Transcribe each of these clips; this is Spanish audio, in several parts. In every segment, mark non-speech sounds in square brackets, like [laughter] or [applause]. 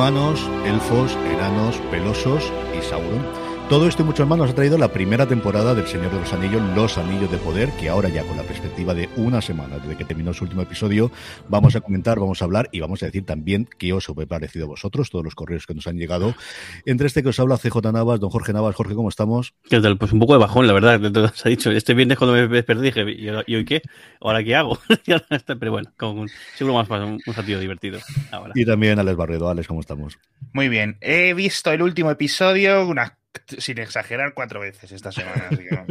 humanos, elfos, enanos, pelosos y Sauron. Todo esto y mucho más nos ha traído la primera temporada del Señor de los Anillos, Los Anillos de Poder, que ahora ya con la perspectiva de una semana desde que terminó su último episodio, vamos a comentar, vamos a hablar y vamos a decir también qué os ha parecido a vosotros, todos los correos que nos han llegado. Entre este que os habla CJ Navas, don Jorge Navas. Jorge, ¿cómo estamos? ¿Qué tal? Pues un poco de bajón, la verdad, te ha dicho. Este viernes cuando me perdí dije, ¿y hoy qué? ¿Ahora qué hago? [laughs] Pero bueno, como un, seguro más un, un sentido divertido. Ahora. Y también Alex Barredo. Alex, ¿cómo estamos? Muy bien. He visto el último episodio, una sin exagerar, cuatro veces esta semana.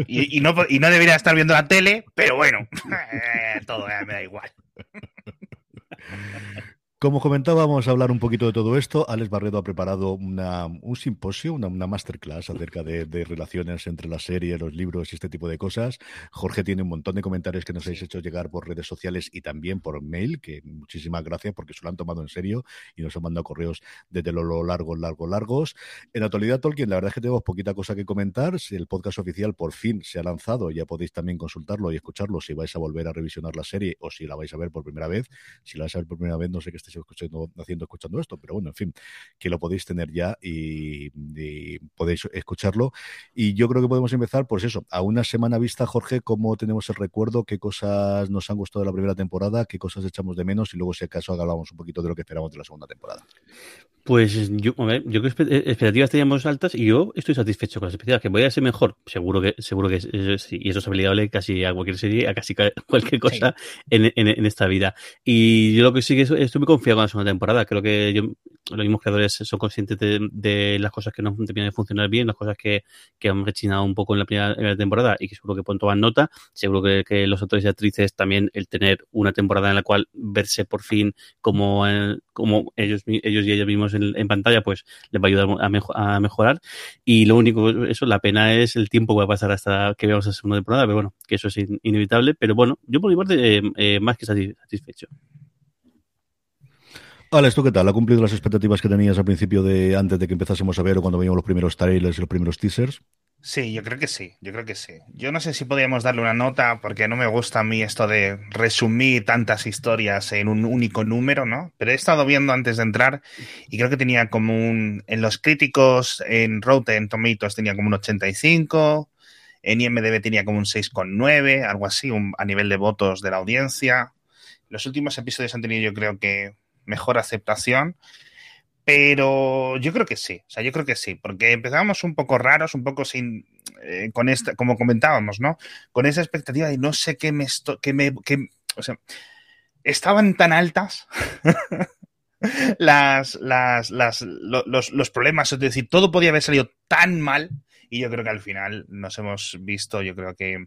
y, no, y no debería estar viendo la tele, pero bueno, [laughs] todo me da igual. [laughs] Como comentábamos, a hablar un poquito de todo esto. Alex Barredo ha preparado una, un simposio, una, una masterclass acerca de, de, relaciones entre la serie, los libros y este tipo de cosas. Jorge tiene un montón de comentarios que nos habéis hecho llegar por redes sociales y también por mail, que muchísimas gracias porque se lo han tomado en serio y nos han mandado correos desde lo, lo largos, largos, largos. En actualidad, Tolkien, la verdad es que tenemos poquita cosa que comentar. El podcast oficial por fin se ha lanzado, ya podéis también consultarlo y escucharlo si vais a volver a revisionar la serie o si la vais a ver por primera vez. Si la vais a ver por primera vez, no sé qué estéis haciendo escuchando esto, pero bueno, en fin, que lo podéis tener ya y, y, podéis escucharlo. Y yo creo que podemos empezar, pues eso, a una semana vista, Jorge, cómo tenemos el recuerdo, qué cosas nos han gustado de la primera temporada, qué cosas echamos de menos y luego, si acaso, hablamos un poquito de lo que esperamos de la segunda temporada. Pues yo, ver, yo creo que expectativas teníamos altas y yo estoy satisfecho con las expectativas. Que voy a ser mejor, seguro que, seguro que sí, y eso es aplicable casi a cualquier serie, a casi [laughs] cualquier cosa sí. en, en, en, esta vida. Y yo lo que sí que estoy muy confiado con la segunda temporada. Creo que yo, los mismos creadores son conscientes de, de las cosas que no terminan de funcionar bien, las cosas que, que han rechinado un poco en la primera, en la temporada y que seguro que pronto van nota. Seguro que, que, los actores y actrices también el tener una temporada en la cual verse por fin como, como ellos, ellos y ellos mismos en, pantalla, pues les va a ayudar a, mejo a, mejorar. Y lo único, eso, la pena es el tiempo que va a pasar hasta que veamos la segunda temporada, pero bueno, que eso es in inevitable. Pero bueno, yo por mi parte, eh, eh, más que satisfecho. Alex, ¿tú qué tal? ¿Ha cumplido las expectativas que tenías al principio de antes de que empezásemos a ver o cuando veíamos los primeros trailers y los primeros teasers? Sí, yo creo que sí, yo creo que sí. Yo no sé si podríamos darle una nota porque no me gusta a mí esto de resumir tantas historias en un único número, ¿no? Pero he estado viendo antes de entrar y creo que tenía como un... En los críticos, en Rotten Tomatoes tenía como un 85, en IMDB tenía como un 6,9, algo así, a nivel de votos de la audiencia. Los últimos episodios han tenido yo creo que mejor aceptación. Pero yo creo que sí, o sea, yo creo que sí, porque empezábamos un poco raros, un poco sin, eh, con esta, como comentábamos, ¿no? Con esa expectativa de no sé qué me, esto, que me, que, o sea, estaban tan altas [laughs] las, las, las, lo, los, los problemas, es decir, todo podía haber salido tan mal y yo creo que al final nos hemos visto, yo creo que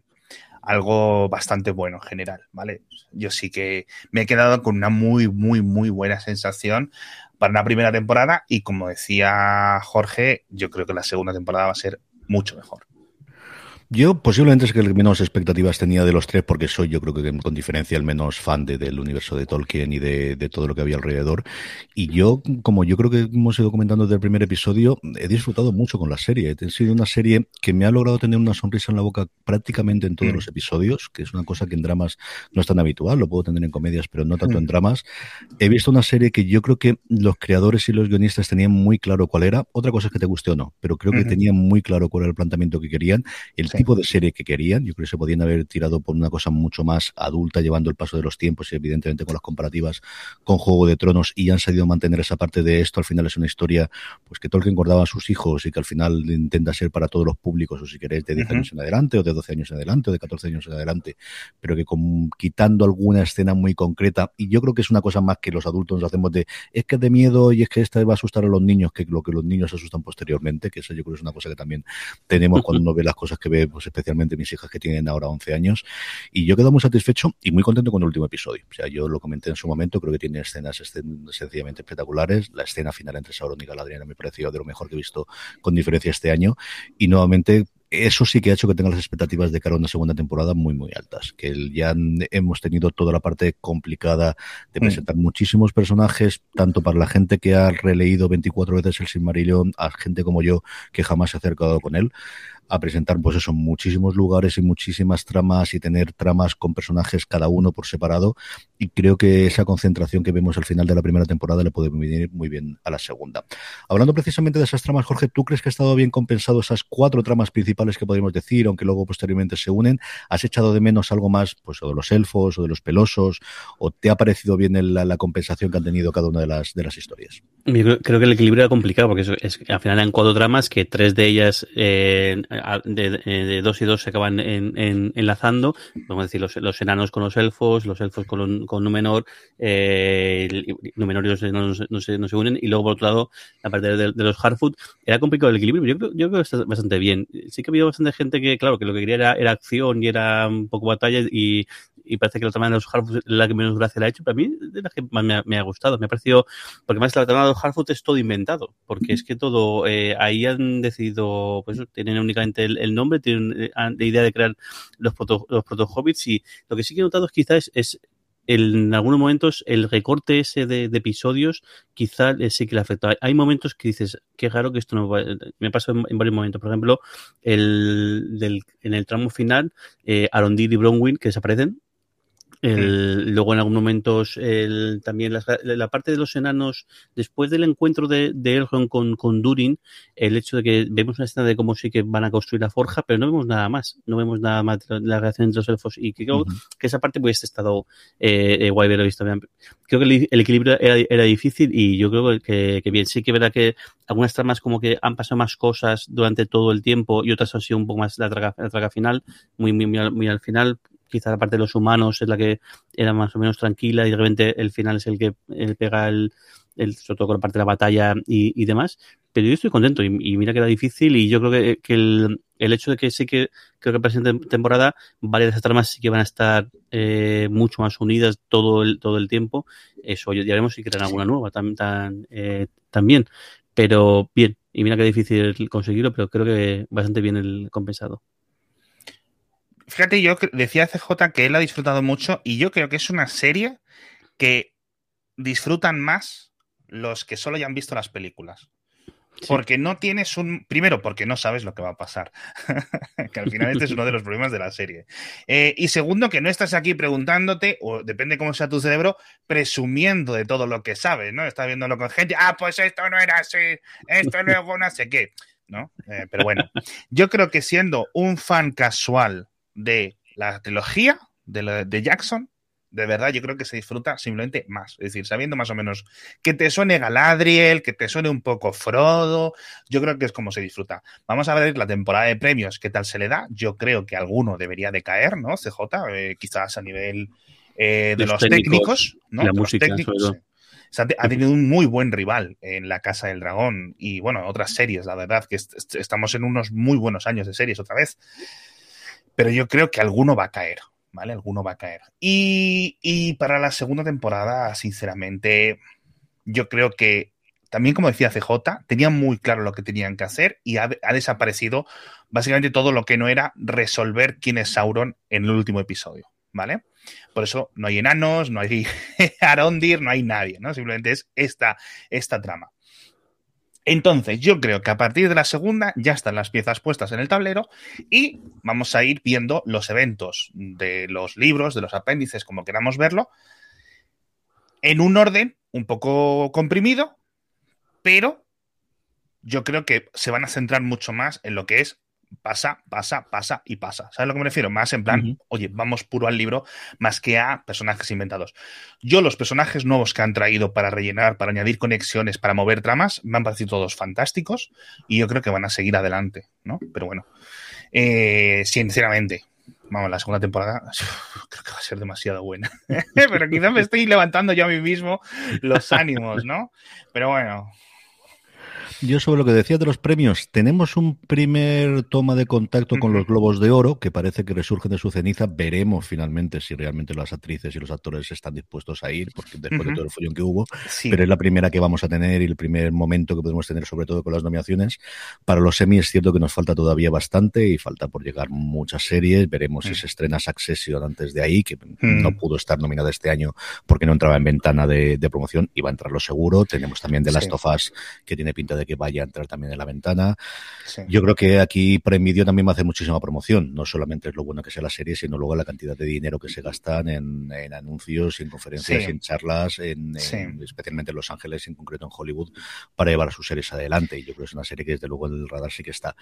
algo bastante bueno en general, ¿vale? Yo sí que me he quedado con una muy, muy, muy buena sensación para una primera temporada y como decía Jorge, yo creo que la segunda temporada va a ser mucho mejor. Yo posiblemente es que el menos expectativas tenía de los tres, porque soy yo creo que con diferencia el menos fan de, del universo de Tolkien y de, de, todo lo que había alrededor. Y yo, como yo creo que hemos ido comentando desde el primer episodio, he disfrutado mucho con la serie. Ha sido una serie que me ha logrado tener una sonrisa en la boca prácticamente en todos mm. los episodios, que es una cosa que en dramas no es tan habitual, lo puedo tener en comedias, pero no tanto mm. en dramas. He visto una serie que yo creo que los creadores y los guionistas tenían muy claro cuál era. Otra cosa es que te guste o no, pero creo que mm -hmm. tenían muy claro cuál era el planteamiento que querían. El sí tipo de serie que querían. Yo creo que se podían haber tirado por una cosa mucho más adulta, llevando el paso de los tiempos y evidentemente con las comparativas con Juego de Tronos y han sabido mantener esa parte de esto. Al final es una historia pues que Tolkien guardaba a sus hijos y que al final intenta ser para todos los públicos, o si queréis, de 10 uh -huh. años en adelante, o de 12 años en adelante, o de 14 años en adelante, pero que con, quitando alguna escena muy concreta, y yo creo que es una cosa más que los adultos nos hacemos de es que es de miedo y es que esta va a asustar a los niños, que lo que los niños asustan posteriormente, que eso yo creo que es una cosa que también tenemos cuando uno ve las cosas que ve, pues especialmente mis hijas que tienen ahora 11 años. Y yo quedo muy satisfecho y muy contento con el último episodio. O sea, yo lo comenté en su momento, creo que tiene escenas sencillamente espectaculares. La escena final entre Sauron y Galadriel me pareció de lo mejor que he visto con diferencia este año. Y nuevamente eso sí que ha hecho que tenga las expectativas de cara a una segunda temporada muy, muy altas. Que ya hemos tenido toda la parte complicada de presentar mm. muchísimos personajes, tanto para la gente que ha releído 24 veces el Silmarillion, a gente como yo que jamás se ha acercado con él a presentar, pues eso, muchísimos lugares y muchísimas tramas y tener tramas con personajes cada uno por separado. Y creo que esa concentración que vemos al final de la primera temporada le puede venir muy bien a la segunda. Hablando precisamente de esas tramas, Jorge, ¿tú crees que ha estado bien compensado esas cuatro tramas principales que podríamos decir, aunque luego posteriormente se unen? ¿Has echado de menos algo más, pues, o de los elfos, o de los pelosos, o te ha parecido bien la, compensación que han tenido cada una de las, de las historias? Creo, que el equilibrio era complicado, porque es, al final eran cuatro tramas que tres de ellas eh, de, dos y dos se acaban enlazando, vamos a decir, los, los, enanos con los elfos, los elfos con, con Númenor, eh, Númenor y los no, no, se, no se unen, y luego por otro lado, la parte de, los Hardfoot, era complicado el equilibrio, yo creo, yo creo que está bastante bien. Sí que había bastante gente que, claro, que lo que quería era, era acción y era un poco batalla y y parece que la trama de los Hardfoot es la que menos gracia le ha hecho, pero a mí de la que más me ha, gustado. Me ha parecido, porque más la trama de los Hardfoot es todo inventado, porque es que todo, eh, ahí han decidido, pues tienen únicamente el, nombre, tienen eh, la idea de crear los proto, los proto hobbits y lo que sí que he notado es quizás es, en algunos momentos el recorte ese de, episodios quizá sí que le afecta. Hay momentos que dices, qué raro que esto no va, me pasó en, en, varios momentos. Por ejemplo, el, del, en el tramo final, eh, Arondir y Bronwyn que desaparecen, el, luego en algunos momentos el, también la, parte de los enanos, después del encuentro de, de Elrond con, con, Durin, el hecho de que vemos una escena de cómo sí que van a construir la forja, pero no vemos nada más, no vemos nada más de la relación entre los elfos. Y que creo que esa parte hubiese estado eh, eh, guay verlo visto. Creo que el, equilibrio era, era, difícil y yo creo que, que, bien, sí que verá que algunas tramas como que han pasado más cosas durante todo el tiempo y otras han sido un poco más la traga, la traga final, muy, muy, muy al final, quizá la parte de los humanos es la que era más o menos tranquila y de repente el final es el que pega el, el, sobre todo con la parte de la batalla y, demás. Pero yo estoy contento y, mira que era difícil y yo creo que, el, el, hecho de que sí que creo que la siguiente temporada varias de esas tramas sí que van a estar eh, mucho más unidas todo el, todo el tiempo. Eso ya veremos si crean alguna nueva tan, tan, eh, también. Pero bien, y mira que difícil conseguirlo, pero creo que bastante bien el compensado. Fíjate, yo decía CJ que él ha disfrutado mucho y yo creo que es una serie que disfrutan más los que solo hayan visto las películas. Porque no tienes un. Primero, porque no sabes lo que va a pasar. [laughs] que al final este es uno de los problemas de la serie. Eh, y segundo, que no estás aquí preguntándote, o depende cómo sea tu cerebro, presumiendo de todo lo que sabes, ¿no? Estás viéndolo con gente. Ah, pues esto no era así, esto luego no sé qué. ¿No? Eh, pero bueno, yo creo que siendo un fan casual de la trilogía de, de Jackson, de verdad yo creo que se disfruta simplemente más. Es decir, sabiendo más o menos que te suene Galadriel, que te suene un poco Frodo, yo creo que es como se disfruta. Vamos a ver la temporada de premios, qué tal se le da. Yo creo que alguno debería de caer, ¿no? CJ, eh, quizás a nivel eh, de los, técnicos, ¿no? La música, ha tenido un muy buen rival en La Casa del Dragón y, bueno, otras series, la verdad, que estamos en unos muy buenos años de series otra vez pero yo creo que alguno va a caer, ¿vale? Alguno va a caer. Y, para la segunda temporada, sinceramente, yo creo que también, como decía CJ, tenían muy claro lo que tenían que hacer y ha, desaparecido básicamente todo lo que no era resolver quién es Sauron en el último episodio, ¿vale? Por eso no hay enanos, no hay [laughs] Arondir, no hay nadie, ¿no? Simplemente es esta, esta trama. Entonces, yo creo que a partir de la segunda ya están las piezas puestas en el tablero y vamos a ir viendo los eventos de los libros, de los apéndices, como queramos verlo, en un orden un poco comprimido, pero yo creo que se van a centrar mucho más en lo que es pasa, pasa, pasa y pasa. ¿Sabes a lo que me refiero? Más en plan, oye, vamos puro al libro, más que a personajes inventados. Yo, los personajes nuevos que han traído para rellenar, para añadir conexiones, para mover tramas, me han parecido todos fantásticos y yo creo que van a seguir adelante, ¿no? Pero bueno, eh, sinceramente, vamos, la segunda temporada [laughs] creo que va a ser demasiado buena. [laughs] Pero quizá me estoy levantando yo a mí mismo los ánimos, ¿no? Pero bueno, yo sobre lo que decía de los premios, tenemos un primer toma de contacto con los Globos de Oro, que parece que resurgen de su ceniza. Veremos finalmente si realmente las actrices y los actores están dispuestos a ir, porque después de todo el follón que hubo, pero es la primera que vamos a tener y el primer momento que podemos tener, sobre todo con las nominaciones. Para los semi es cierto que nos falta todavía bastante y falta por llegar muchas series. Veremos si se estrena Succession antes de ahí, que no pudo estar nominada este año porque no entraba en ventana de, promoción y va a entrar lo seguro. Tenemos también The Last of Us, que tiene pinta pinta de que vaya a entrar también en la ventana. Yo creo que aquí Prime Video también va a hacer muchísima promoción. No solamente es lo bueno que sea la serie, sino luego la cantidad de dinero que se gastan en, anuncios, en conferencias, en charlas, en, especialmente en Los Ángeles, en concreto en Hollywood, para llevar a sus series adelante. Y yo creo que es una serie que desde luego en el radar sí que está.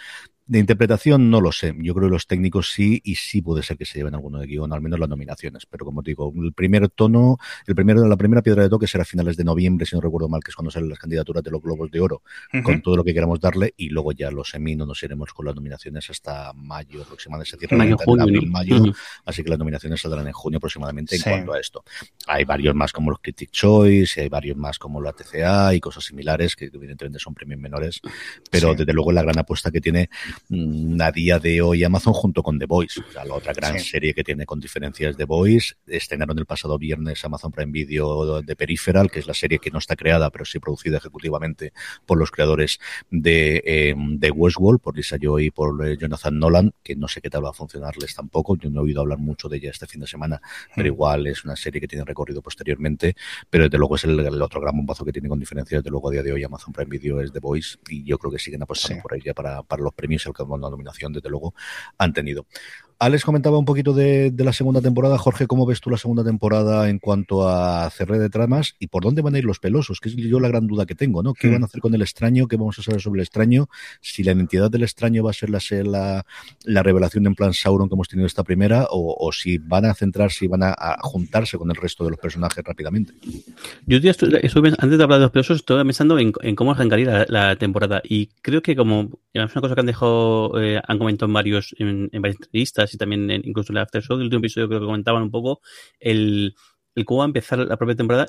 De interpretación no lo sé. Yo creo que los técnicos sí y sí puede ser que se lleven alguno de guion, al menos las nominaciones. Pero como digo, el primer tono, el primero, la primera piedra de toque será a finales de noviembre, si no recuerdo mal, que es cuando salen las candidaturas de los Globos de Oro, con todo lo que queramos darle, y luego ya los semi no nos iremos con las nominaciones hasta mayo aproximadamente, se mayo, junio, mayo, así que las nominaciones saldrán en junio aproximadamente en cuanto a esto. Hay varios más como los Critic Choice, y hay varios más como la TCA y cosas similares, que evidentemente son premios menores, pero desde luego la gran apuesta que tiene mm, a día de hoy Amazon junto con The Voice, o sea, la otra gran serie que tiene con diferencias The Voice, estrenaron el pasado viernes Amazon Prime Video de Peripheral, que es la serie que no está creada, pero sí producida ejecutivamente por los creadores de, eh, de Westworld, por Lisa Joy y por eh, Jonathan Nolan, que no sé qué tal va a funcionarles tampoco. Yo no he oído hablar mucho de ella este fin de semana, pero hmm. igual es una serie que tiene recorrido posteriormente. Pero desde luego es el, otro gran bombazo que tiene con diferencia. Desde luego a día de hoy Amazon Prime Video es The Voice y yo creo que siguen apostando por ella para, para los premios y el que la nominación, desde luego, han tenido. Alex comentaba un poquito de, la segunda temporada. Jorge, ¿cómo ves tú la segunda temporada en cuanto a cerre de tramas y por dónde van a ir los pelosos? Que es yo la gran duda que tengo, ¿no? ¿Qué hmm. van a hacer con el extraño? ¿Qué vamos a saber sobre el extraño? Si la identidad del extraño va a ser la, la, revelación en plan Sauron que hemos tenido esta primera o, si van a centrarse y van a, juntarse con el resto de los personajes rápidamente. Yo ya estoy, antes de hablar de los pelosos, estoy pensando en, cómo arrancaría la, temporada y creo que como es una cosa que han dejado, eh, han comentado en varios, en varias entrevistas y también incluso en el After Show, el último episodio creo que comentaban un poco el, cómo va a empezar la propia temporada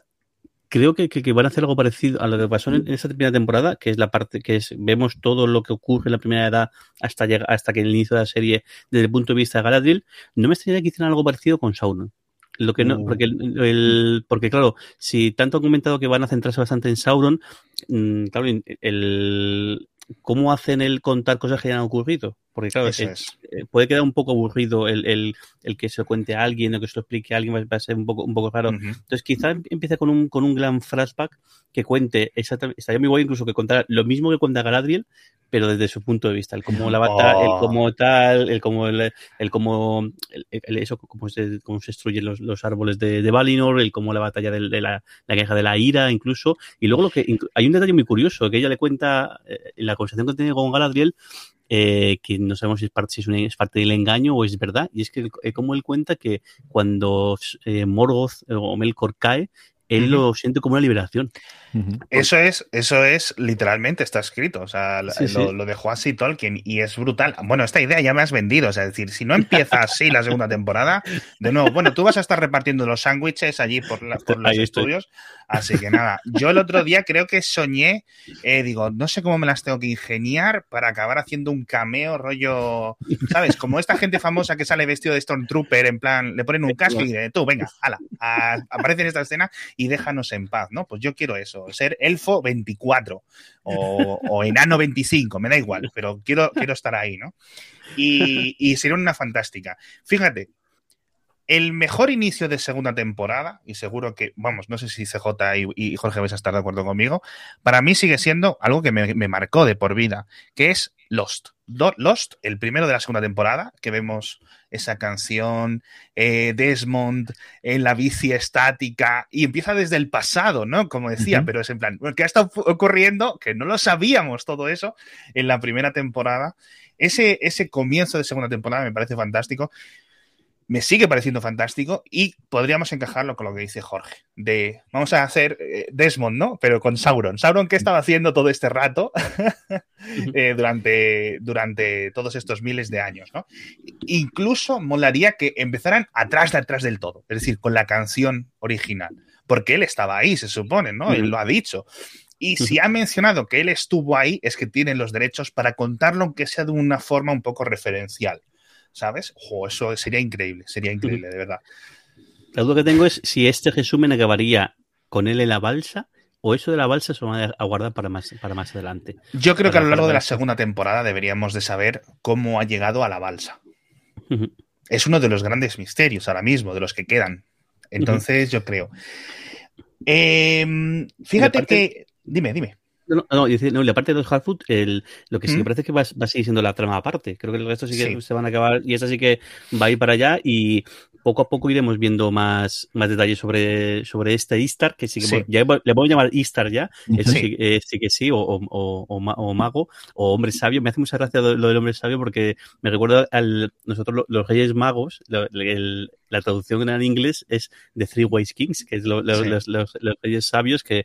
creo que, van a hacer algo parecido a lo que pasó en, esa primera temporada, que es la parte que es, vemos todo lo que ocurre en la primera edad hasta llegar, hasta que el inicio de la serie, desde el punto de vista de Galadriel, no me extrañaría que hicieran algo parecido con Sauron. Lo que no, mm. porque el, porque claro, si tanto han comentado que van a centrarse bastante en Sauron, mm, claro, el, ¿cómo hacen el contar cosas que ya han ocurrido? Porque claro, eh, puede quedar un poco aburrido el, el, el, que se lo cuente a alguien o que se lo explique a alguien, va a ser un poco, un poco raro. Entonces quizá em, empiece con un, con un gran flashback que cuente exactamente, estaría muy bueno incluso que contara lo mismo que cuenta Galadriel, pero desde su punto de vista, el cómo la batalla, el oh. cómo tal, el cómo el, el cómo el, eso, cómo se, cómo se destruyen los, los árboles de, de, Valinor, el cómo la batalla de, de la, la, queja de la ira, incluso. Y luego lo que hay un detalle muy curioso que ella le cuenta eh, en la conversación que tiene con Galadriel, eh, que no sabemos si es parte, es, parte del engaño o es verdad, y es que eh, como él cuenta que cuando eh, Morgoth o Melkor cae, él lo siente como una liberación. Eso es, eso es literalmente, está escrito. O sea, lo, dejó así Tolkien y es brutal. Bueno, esta idea ya me has vendido. O sea, es decir, si no empieza así la segunda temporada, de nuevo, bueno, tú vas a estar repartiendo los sándwiches allí por, los estudios. Así que nada, yo el otro día creo que soñé, eh, digo, no sé cómo me las tengo que ingeniar para acabar haciendo un cameo rollo, ¿sabes? Como esta gente famosa que sale vestido de Stormtrooper, en plan, le ponen un casco y dice, tú, venga, ala, aparece en esta escena y déjanos en paz, ¿no? Pues yo quiero eso, ser elfo 24 o, enano 25, me da igual, pero quiero, quiero estar ahí, ¿no? Y, y sería una fantástica. Fíjate, el mejor inicio de segunda temporada, y seguro que, vamos, no sé si CJ y, Jorge vais a estar de acuerdo conmigo, para mí sigue siendo algo que me, marcó de por vida, que es Lost. Lost, el primero de la segunda temporada, que vemos esa canción, eh, Desmond en la bici estática, y empieza desde el pasado, ¿no? Como decía, pero es en plan, ¿qué ha estado ocurriendo? Que no lo sabíamos todo eso en la primera temporada. Ese, ese comienzo de segunda temporada me parece fantástico me sigue pareciendo fantástico y podríamos encajarlo con lo que dice Jorge, de vamos a hacer eh, Desmond, ¿no? Pero con Sauron. Sauron, ¿qué estaba haciendo todo este rato [laughs] eh, durante, durante todos estos miles de años, ¿no? Incluso molaría que empezaran atrás de atrás del todo, es decir, con la canción original, porque él estaba ahí, se supone, ¿no? Él lo ha dicho. Y si ha mencionado que él estuvo ahí, es que tienen los derechos para contarlo, aunque sea de una forma un poco referencial. ¿Sabes? Ojo, eso sería increíble, sería increíble, de verdad. La duda que tengo es si este resumen acabaría con él en la balsa o eso de la balsa se va a guardar para más, para más adelante. Yo creo que a lo largo de la segunda temporada deberíamos de saber cómo ha llegado a la balsa. Es uno de los grandes misterios ahora mismo, de los que quedan. Entonces, yo creo. Em, fíjate que. Dime, dime No, no, no, la parte de los Hardfoot, el, lo que sí me parece que va, va, a seguir siendo la trama aparte. Creo que el resto sí que se van a acabar y esa sí que va a ir para allá y poco a poco iremos viendo más, más detalles sobre, sobre este Istar, que sí que ya le voy a llamar Istar ya, eso sí, eh, sí que sí, o, o, o, o, mago, o hombre sabio. Me hace mucha gracia lo, del hombre sabio porque me recuerda al nosotros los reyes magos, el, la traducción en inglés es The Three Wise Kings, que es lo, los, los, los, reyes sabios, que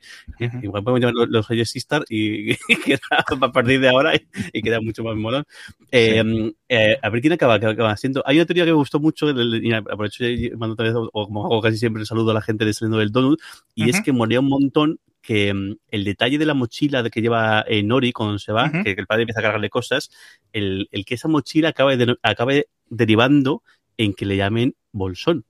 igual podemos llamar los, reyes Istar y, [laughs] queda a partir de ahora y, queda mucho más molón. Eh, eh, a ver quién acaba, acaba haciendo. Hay una teoría que me gustó mucho, y aprovecho y mando otra vez, o como hago casi siempre, saludo a la gente del estreno del Donut, y es que moría un montón que um, el detalle de la mochila de que lleva eh, Nori cuando se va, uh -huh. que, que, el padre empieza a cargarle cosas, el, el que esa mochila acabe, de, acabe derivando en que le llamen bolsón.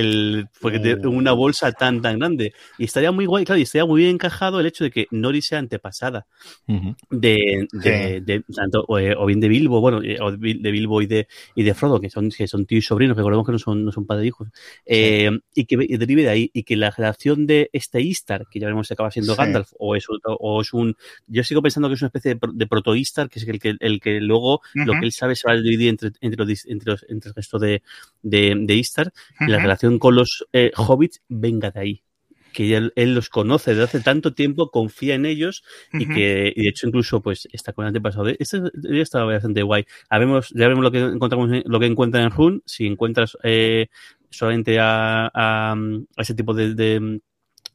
El, porque oh. una bolsa tan tan grande y estaría muy guay claro y estaría muy bien encajado el hecho de que Nori sea antepasada uh -huh. de, de, sí. de, tanto o, o, bien de Bilbo bueno eh, o de Bilbo y de y de Frodo que son que son tíos y sobrinos recordemos que no son no son padre e hijos eh, sí. y que y derive de ahí y que la relación de este Istar que ya veremos si acaba siendo sí. Gandalf o es, o es un yo sigo pensando que es una especie de, de proto Istar que es el que el que luego uh -huh. lo que él sabe se va a dividir entre entre los entre, los, entre el resto de de, de Istar uh -huh. la relación con los eh, hobbits venga de ahí. Que él, él, los conoce desde hace tanto tiempo, confía en ellos uh -huh. y que, y de hecho, incluso, pues, está con el antepasado. Este ya está bastante guay. Ya vemos, ya vemos lo que encontramos, lo que encuentran en Rune. Si encuentras eh, solamente a, a, a, ese tipo de, de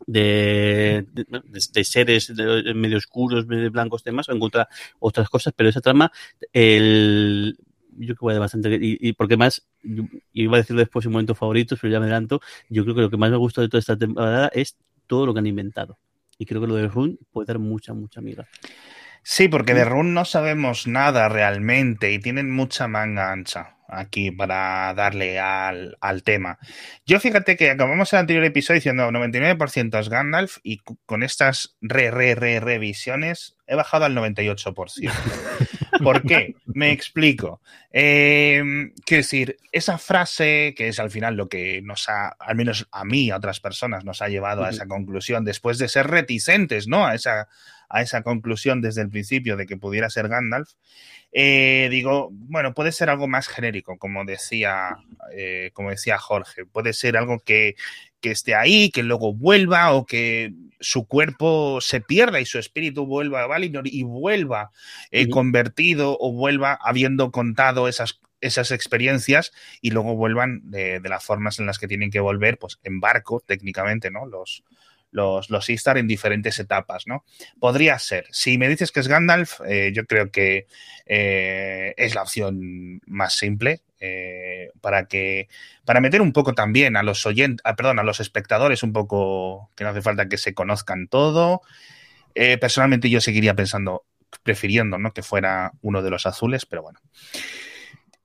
de, de, de, seres de, medio oscuros, medio blancos, demás, o encuentra otras cosas, pero esa trama, el, yo creo que bastante. Y, y porque más, yo, iba a decirlo después en momentos favoritos, pero ya me adelanto. Yo creo que lo que más me gusta de toda esta temporada es todo lo que han inventado. Y creo que lo de Rune puede dar mucha, mucha amiga. Sí, porque de Rune no sabemos nada realmente y tienen mucha manga ancha aquí para darle al, al, tema. Yo fíjate que acabamos el anterior episodio diciendo 99% es Gandalf y con estas re, re, re, revisiones he bajado al 98%. [laughs] ¿Por qué? Me explico. Eh, quiero decir, esa frase, que es al final lo que nos ha, al menos a mí, a otras personas, nos ha llevado a esa conclusión, después de ser reticentes, ¿no? A esa, a esa conclusión desde el principio de que pudiera ser Gandalf, eh, digo, bueno, puede ser algo más genérico, como decía, eh, como decía Jorge, puede ser algo que, que, esté ahí, que luego vuelva o que su cuerpo se pierda y su espíritu vuelva a Valinor y vuelva eh, uh -huh. convertido o vuelva habiendo contado esas esas experiencias y luego vuelvan de, de, las formas en las que tienen que volver, pues en barco, técnicamente, ¿no? Los, los, los Istar en diferentes etapas, ¿no? Podría ser. Si me dices que es Gandalf, eh, yo creo que eh, es la opción más simple. Eh, para que para meter un poco también a los oyentes, ah, perdón, a los espectadores un poco que no hace falta que se conozcan todo. Personalmente yo seguiría pensando, prefiriendo, ¿no? Que fuera uno de los azules, pero bueno.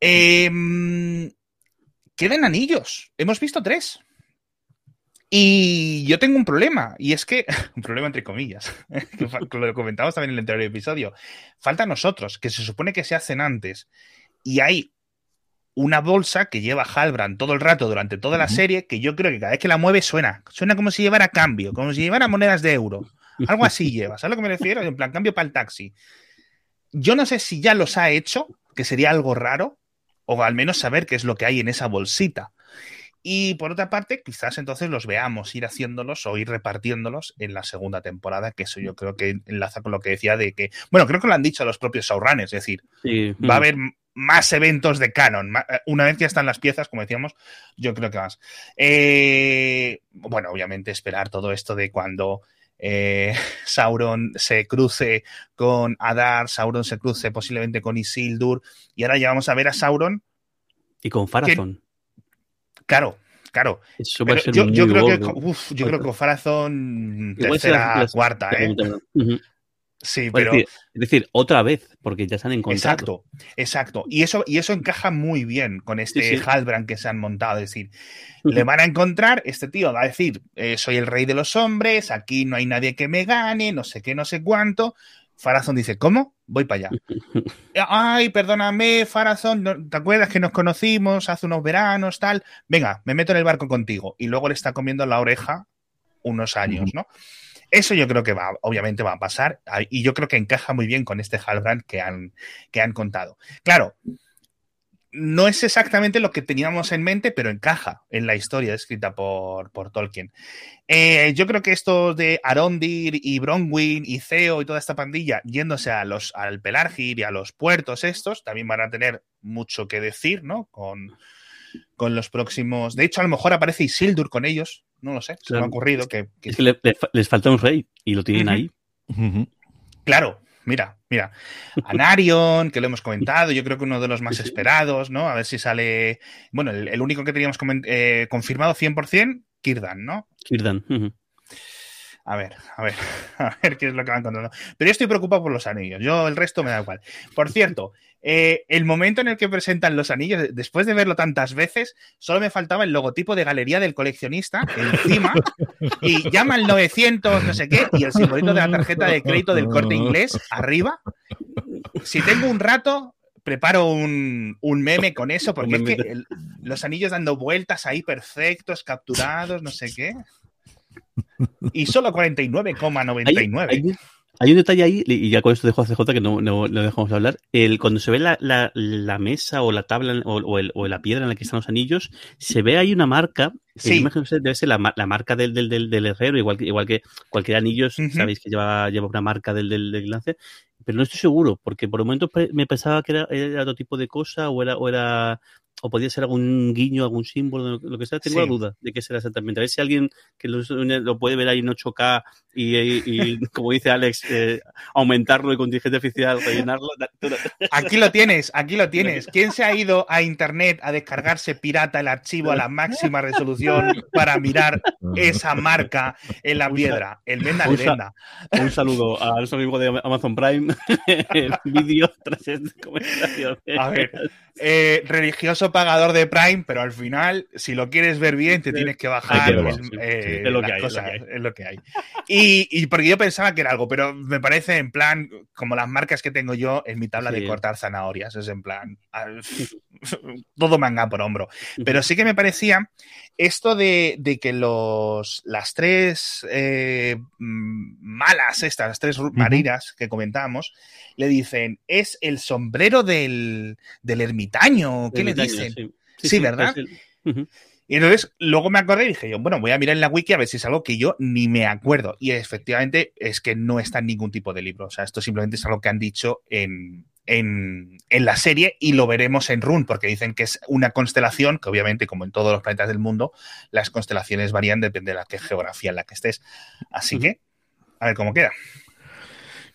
Eh, quedan anillos. Hemos visto tres. Y yo tengo un problema, y es que, [laughs] un problema entre comillas, [laughs] que lo comentamos también en el anterior episodio, falta a nosotros, que se supone que se hacen antes, y hay una bolsa que lleva Halbrand todo el rato durante toda la serie, que yo creo que cada vez que la mueve suena, suena como si llevara cambio, como si llevara monedas de euro, algo así [laughs] lleva, ¿sabes a lo que me refiero? En plan, cambio para el taxi. Yo no sé si ya los ha hecho, que sería algo raro, o al menos saber qué es lo que hay en esa bolsita. Y por otra parte, quizás entonces los veamos ir haciéndolos o ir repartiéndolos en la segunda temporada, que eso yo creo que enlaza con lo que decía de que, bueno, creo que lo han dicho los propios Saurones, es decir, sí. va a haber más eventos de canon. Una vez que ya están las piezas, como decíamos, yo creo que más. Eh, bueno, obviamente esperar todo esto de cuando eh, [laughs] Sauron se cruce con Adar, Sauron se cruce posiblemente con Isildur, y ahora ya vamos a ver a Sauron. Y con Farazón. Claro, claro. Pero yo, yo, creo que, uf, yo creo que Farazón tercera, las, cuarta, ¿eh? Uh -huh. Sí, pero. Es decir, es decir, otra vez, porque ya se han encontrado. Exacto, exacto. Y eso, y eso encaja muy bien con este sí, sí. Halbrand que se han montado. Es decir, uh -huh. le van a encontrar, este tío va a decir: eh, Soy el rey de los hombres, aquí no hay nadie que me gane, no sé qué, no sé cuánto. Farazón dice, ¿cómo? Voy para allá. [laughs] Ay, perdóname, Farazón, ¿te acuerdas que nos conocimos hace unos veranos, tal? Venga, me meto en el barco contigo. Y luego le está comiendo la oreja unos años, ¿no? Eso yo creo que va, obviamente va a pasar y yo creo que encaja muy bien con este Halbrand que han, que han contado. Claro, no es exactamente lo que teníamos en mente, pero encaja en la historia escrita por, por Tolkien. Eh, yo creo que esto de Arondir y Bronwyn y Theo y toda esta pandilla yéndose a los, al Pelargir y a los puertos estos, también van a tener mucho que decir, ¿no? Con, con los próximos. De hecho, a lo mejor aparece Isildur con ellos, no lo sé, se me ha ocurrido que. Es que les falta un rey y lo tienen ahí. Claro, mira, mira. Anarion, que lo hemos comentado, yo creo que uno de los más esperados, ¿no? A ver si sale. Bueno, el, único que teníamos eh, confirmado 100%, Kirdan, ¿no? Kirdan. A ver, a ver, [laughs] a ver qué es lo que van contando. Pero yo estoy preocupado por los anillos. Yo el resto me da igual. Por cierto, eh, el momento en el que presentan los anillos, después de verlo tantas veces, solo me faltaba el logotipo de galería del coleccionista encima y llama el 900, no sé qué, y el simbolito de la tarjeta de crédito del corte inglés arriba. Si tengo un rato, preparo un, meme con eso, porque es que los anillos dando vueltas ahí perfectos, capturados, no sé qué. Y solo 49,99. Hay un detalle ahí, y ya con esto dejo a CJ que no, no, dejamos de hablar. El, cuando se ve la, la, mesa o la tabla o, el, o, la piedra en la que están los anillos, se ve ahí una marca. Sí. debe ser la, la marca del, del, del, herrero, igual que, igual que cualquier anillo, sabéis que lleva, lleva una marca del, del, del lance. Pero no estoy seguro, porque por un momento me pensaba que era, era otro tipo de cosa o era, o era o podría ser algún guiño, algún símbolo, lo que sea, tengo la duda de qué será exactamente. A ver si alguien que lo, puede ver ahí en 8K y, [laughs] como dice Alex, eh, aumentarlo y con inteligencia artificial rellenarlo. [laughs] Aquí lo tienes, aquí lo tienes. ¿Quién se ha ido a internet a descargarse pirata el archivo a la máxima resolución para mirar esa marca en la piedra? El venda un, venda. Un saludo a nuestro amigo de Amazon Prime. [laughs] el vídeo tras esta conversación. A ver, eh, religioso pagador de Prime, pero al final, si lo quieres ver bien, te tienes que bajar. es, lo que hay, es lo que hay. Y, porque yo pensaba que era algo, pero me parece en plan, como las marcas que tengo yo en mi tabla de cortar zanahorias, es en plan, [laughs] todo manga por hombro. Pero sí que me parecía esto de, que los, las tres eh, malas, estas, las tres marinas que comentábamos, le dicen, es el sombrero del, del ermitaño. ¿Qué le dicen? Sí, ¿verdad? Y entonces luego me acordé y dije yo, bueno, voy a mirar en la wiki a ver si es algo que yo ni me acuerdo. Y efectivamente es que no está en ningún tipo de libro. O sea, esto simplemente es algo que han dicho en, en, en, la serie y lo veremos en Rune, porque dicen que es una constelación, que obviamente, como en todos los planetas del mundo, las constelaciones varían, depende de la que geografía en la que estés. Así que, a ver cómo queda.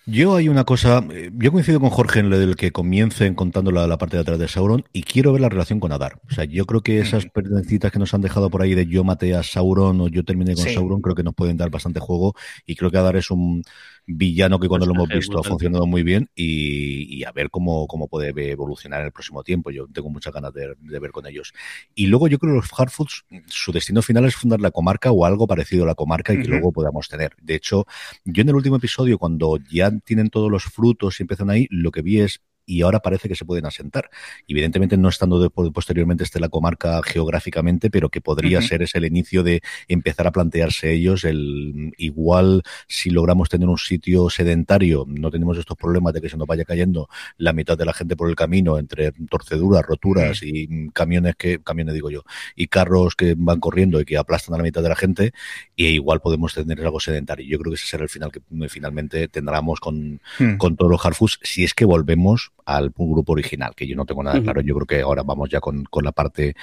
Yo hay una cosa, eh, yo coincido con Jorge en lo del que comiencen contando la, parte de atrás de Sauron y quiero ver la relación con Adar. O sea, yo creo que esas perdencitas que nos han dejado por ahí de yo maté a Sauron o yo terminé con Sauron, creo que nos pueden dar bastante juego y creo que Adar es un, villano que cuando lo hemos visto ha funcionado muy bien y, a ver cómo, cómo puede evolucionar en el próximo tiempo. Yo tengo muchas ganas de, ver con ellos. Y luego yo creo que los Hardfoods, su destino final es fundar la comarca o algo parecido a la comarca y que luego podamos tener. De hecho, yo en el último episodio, cuando ya tienen todos los frutos y empiezan ahí, lo que vi es y ahora parece que se pueden asentar. Evidentemente no estando de, posteriormente este la comarca geográficamente, pero que podría ser ese el inicio de empezar a plantearse ellos el igual si logramos tener un sitio sedentario, no tenemos estos problemas de que se nos vaya cayendo la mitad de la gente por el camino entre torceduras, roturas y camiones que, camiones digo yo, y carros que van corriendo y que aplastan a la mitad de la gente, y igual podemos tener algo sedentario. Yo creo que ese será el final que finalmente tendremos con, hmm. con todos los Harfus, si es que volvemos al grupo original, que yo no tengo nada claro. Yo creo que ahora vamos ya con, la parte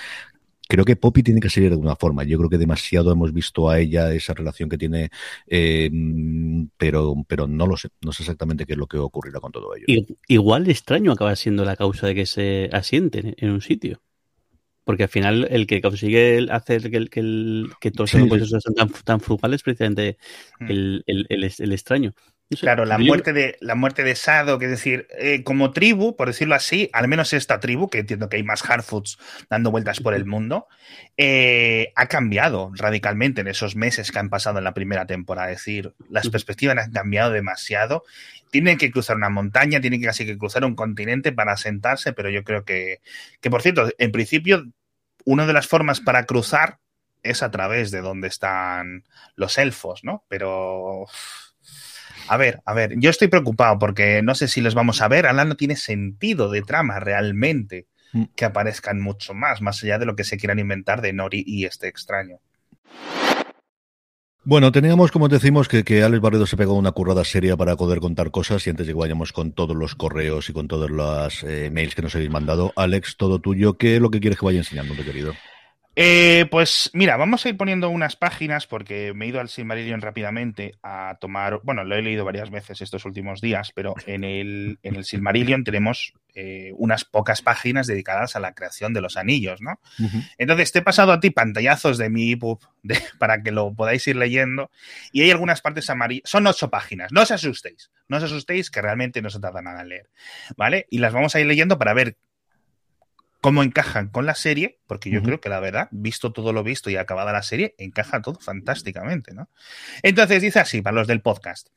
creo que Poppy tiene que seguir de alguna forma. Yo creo que demasiado hemos visto a ella esa relación que tiene, eh, pero, pero no lo sé. No sé exactamente qué es lo que ocurrirá con todo ello. Igual extraño acaba siendo la causa de que se asienten en un sitio. Porque al final el que consigue hacer que, que, que todos los sean tan, tan frugales es precisamente mm. el, el extraño claro, la muerte, de, la muerte de Sado, que es decir, eh, como tribu, por decirlo así, al menos esta tribu, que entiendo que hay más Hardfoods dando vueltas por el mundo, eh, ha cambiado radicalmente en esos meses que han pasado en la primera temporada. Es decir, las perspectivas han cambiado demasiado. Tienen que cruzar una montaña, tienen que casi que cruzar un continente para asentarse, pero yo creo que, que por cierto, en principio, una de las formas para cruzar es a través de donde están los elfos, ¿no? Pero... A ver, a ver, yo estoy preocupado porque no sé si los vamos a ver. Ahora no tiene sentido de trama realmente mm. que aparezcan mucho más, más allá de lo que se quieran inventar de Nori y este extraño. Bueno, teníamos, como decimos, que, que Alex Barredo se pegó una currada seria para poder contar cosas y antes de que vayamos con todos los correos y con todos los eh, mails que nos habéis mandado, Alex, todo tuyo, ¿qué es lo que quieres que vaya enseñando, mi querido? Eh, pues mira, vamos a ir poniendo unas páginas porque me he ido al Silmarillion rápidamente a tomar, bueno, lo he leído varias veces estos últimos días, pero en el, en el Silmarillion tenemos eh, unas pocas páginas dedicadas a la creación de los anillos, ¿no? Entonces te he pasado a ti pantallazos de mi EPUB [laughs] para que lo podáis ir leyendo y hay algunas partes amarillas, son ocho páginas, no os asustéis, no os asustéis que realmente no se tarda nada en leer, ¿vale? Y las vamos a ir leyendo para ver cómo encajan con la serie, porque yo creo que la verdad, visto todo lo visto y acabada la serie, encaja todo fantásticamente, ¿no? Entonces dice así, para los del podcast.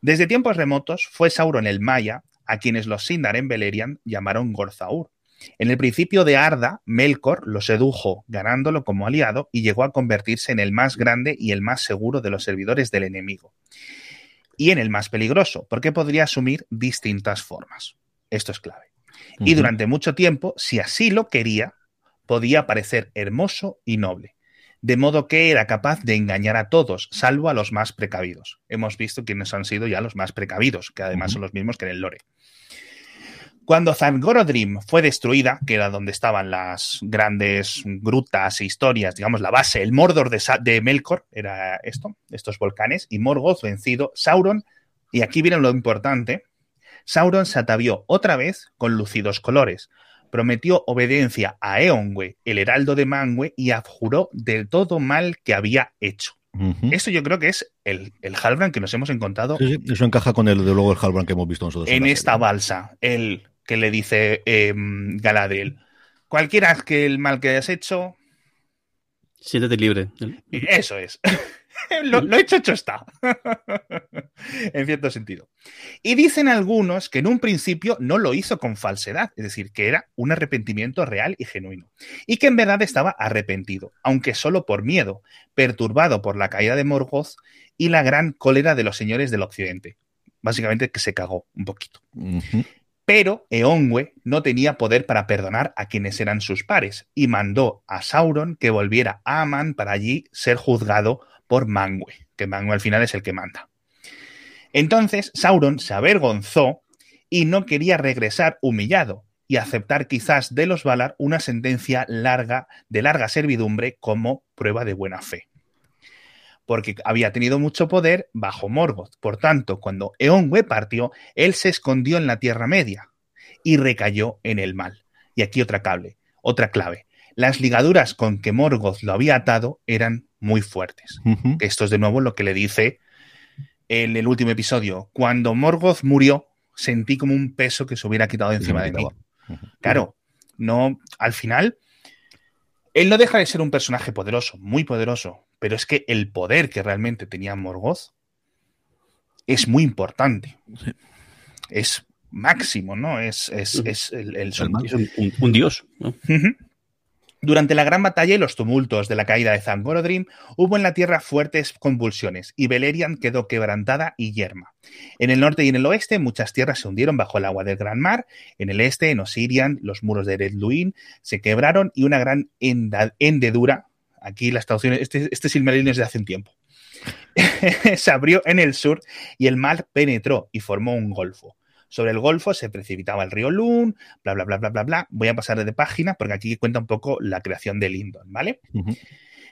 Desde tiempos remotos fue Sauron el Maya, a quienes los Sindar en Beleriand llamaron Gorzaur. En el principio de Arda, Melkor lo sedujo, ganándolo como aliado, y llegó a convertirse en el más grande y el más seguro de los servidores del enemigo. Y en el más peligroso, porque podría asumir distintas formas. Esto es clave. Y durante mucho tiempo, si así lo quería, podía parecer hermoso y noble. De modo que era capaz de engañar a todos, salvo a los más precavidos. Hemos visto quiénes han sido ya los más precavidos, que además son los mismos que en el lore. Cuando Zangorodrim fue destruida, que era donde estaban las grandes grutas e historias, digamos la base, el Mordor de, de Melkor, era esto, estos volcanes, y Morgoth vencido, Sauron, y aquí viene lo importante, Sauron se atavió otra vez con lucidos colores, prometió obediencia a Eonwe, el heraldo de Mangue, y abjuró del todo mal que había hecho. Esto yo creo que es el, el Halbrand que nos hemos encontrado. Sí, eso encaja con el de luego el Halbrand que hemos visto nosotros. En, esta balsa, el que le dice em, Galadriel, cualquiera que el mal que hayas hecho. Siéntete libre. Eso es. [laughs] lo, hecho, hecho está. [laughs] en cierto sentido. Y dicen algunos que en un principio no lo hizo con falsedad, es decir, que era un arrepentimiento real y genuino. Y que en verdad estaba arrepentido, aunque solo por miedo, perturbado por la caída de Morgoth y la gran cólera de los señores del occidente. Básicamente que se cagó un poquito. Pero Eonwe no tenía poder para perdonar a quienes eran sus pares y mandó a Sauron que volviera a Aman para allí ser juzgado por Mangue, que Mangue al final es el que manda. Entonces Sauron se avergonzó y no quería regresar humillado y aceptar quizás de los Valar una sentencia larga de larga servidumbre como prueba de buena fe. Porque había tenido mucho poder bajo Morgoth. Por tanto, cuando Eonwe partió, él se escondió en la Tierra Media y recayó en el mal. Y aquí otra clave, otra clave. Las ligaduras con que Morgoth lo había atado eran muy fuertes. Esto es de nuevo lo que le dice en el último episodio. Cuando Morgoth murió, sentí como un peso que se hubiera quitado encima de mí. Claro, no, al final, él no deja de ser un personaje poderoso, muy poderoso, pero es que el poder que realmente tenía Morgoth es muy importante. Es máximo, ¿no? Es, es, es el, un, dios. ¿no? Durante la gran batalla y los tumultos de la caída de Zangorodrim, hubo en la tierra fuertes convulsiones y Beleriand quedó quebrantada y yerma. En el norte y en el oeste, muchas tierras se hundieron bajo el agua del Gran Mar. En el este, en Osirian, los muros de Eredluin se quebraron y una gran hendedura, aquí las traducciones, este, este Silmarillion es de hace un tiempo, [laughs] se abrió en el sur y el mar penetró y formó un golfo. Sobre el Golfo se precipitaba el río Lun, bla, bla, bla, bla, bla, bla. Voy a pasar de página porque aquí cuenta un poco la creación de Lindon, ¿vale?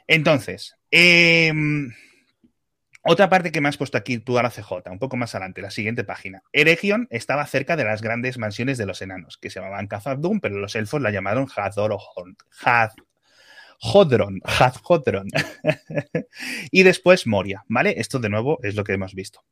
Entonces, em, otra parte que me has puesto aquí tú a la CJ, un poco más adelante, la siguiente página. Eregion estaba cerca de las grandes mansiones de los enanos, que se llamaban Khazad-dûm, pero los elfos la llamaron Hadorohon. Had Hodron, Hadhodron. [laughs] y después Moria, ¿vale? Esto de nuevo es lo que hemos visto.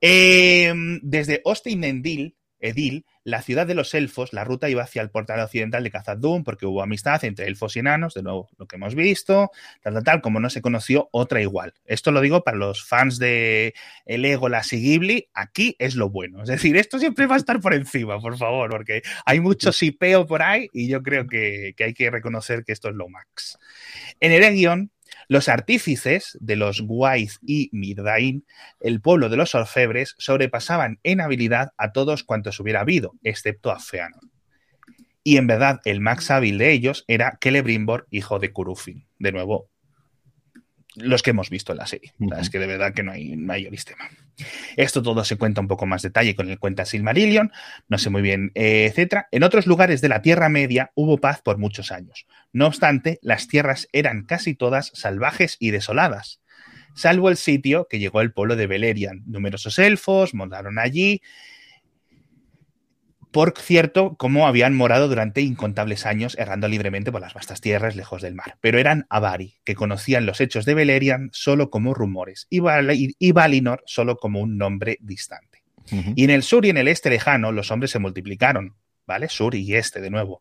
Em, desde Endil, Edil, la ciudad de los elfos, la ruta iba hacia el portal occidental de khazad porque hubo amistad entre elfos y enanos, de nuevo, lo que hemos visto, tal, tal, tal, como no se conoció otra igual. Esto lo digo para los fans de el Legolas y Ghibli, aquí es lo bueno. Es decir, esto siempre va a estar por encima, por favor, porque hay mucho sipeo por ahí y yo creo que, que hay que reconocer que esto es lo max. En Eregion Los artífices de los Guais y Mirdain, el pueblo de los orfebres, sobrepasaban en habilidad a todos cuantos hubiera habido, excepto a Feanor. Y en verdad, el más hábil de ellos era Celebrimbor, hijo de Curufin. De nuevo, los que hemos visto en la serie. Es que de verdad que no hay mayor sistema. Esto todo se cuenta un poco más detalle con el cuenta Silmarillion, no sé muy bien, eh, etcétera. En otros lugares de la Tierra Media hubo paz por muchos años. No obstante, las tierras eran casi todas salvajes y desoladas, salvo el sitio que llegó el pueblo de Beleriand. Numerosos elfos montaron allí por cierto, como habían morado durante incontables años errando libremente por las vastas tierras lejos del mar. Pero eran Avari, que conocían los hechos de Beleriand solo como rumores, y, Valinor solo como un nombre distante. Y en el sur y en el este lejano los hombres se multiplicaron, ¿vale? Sur y este de nuevo.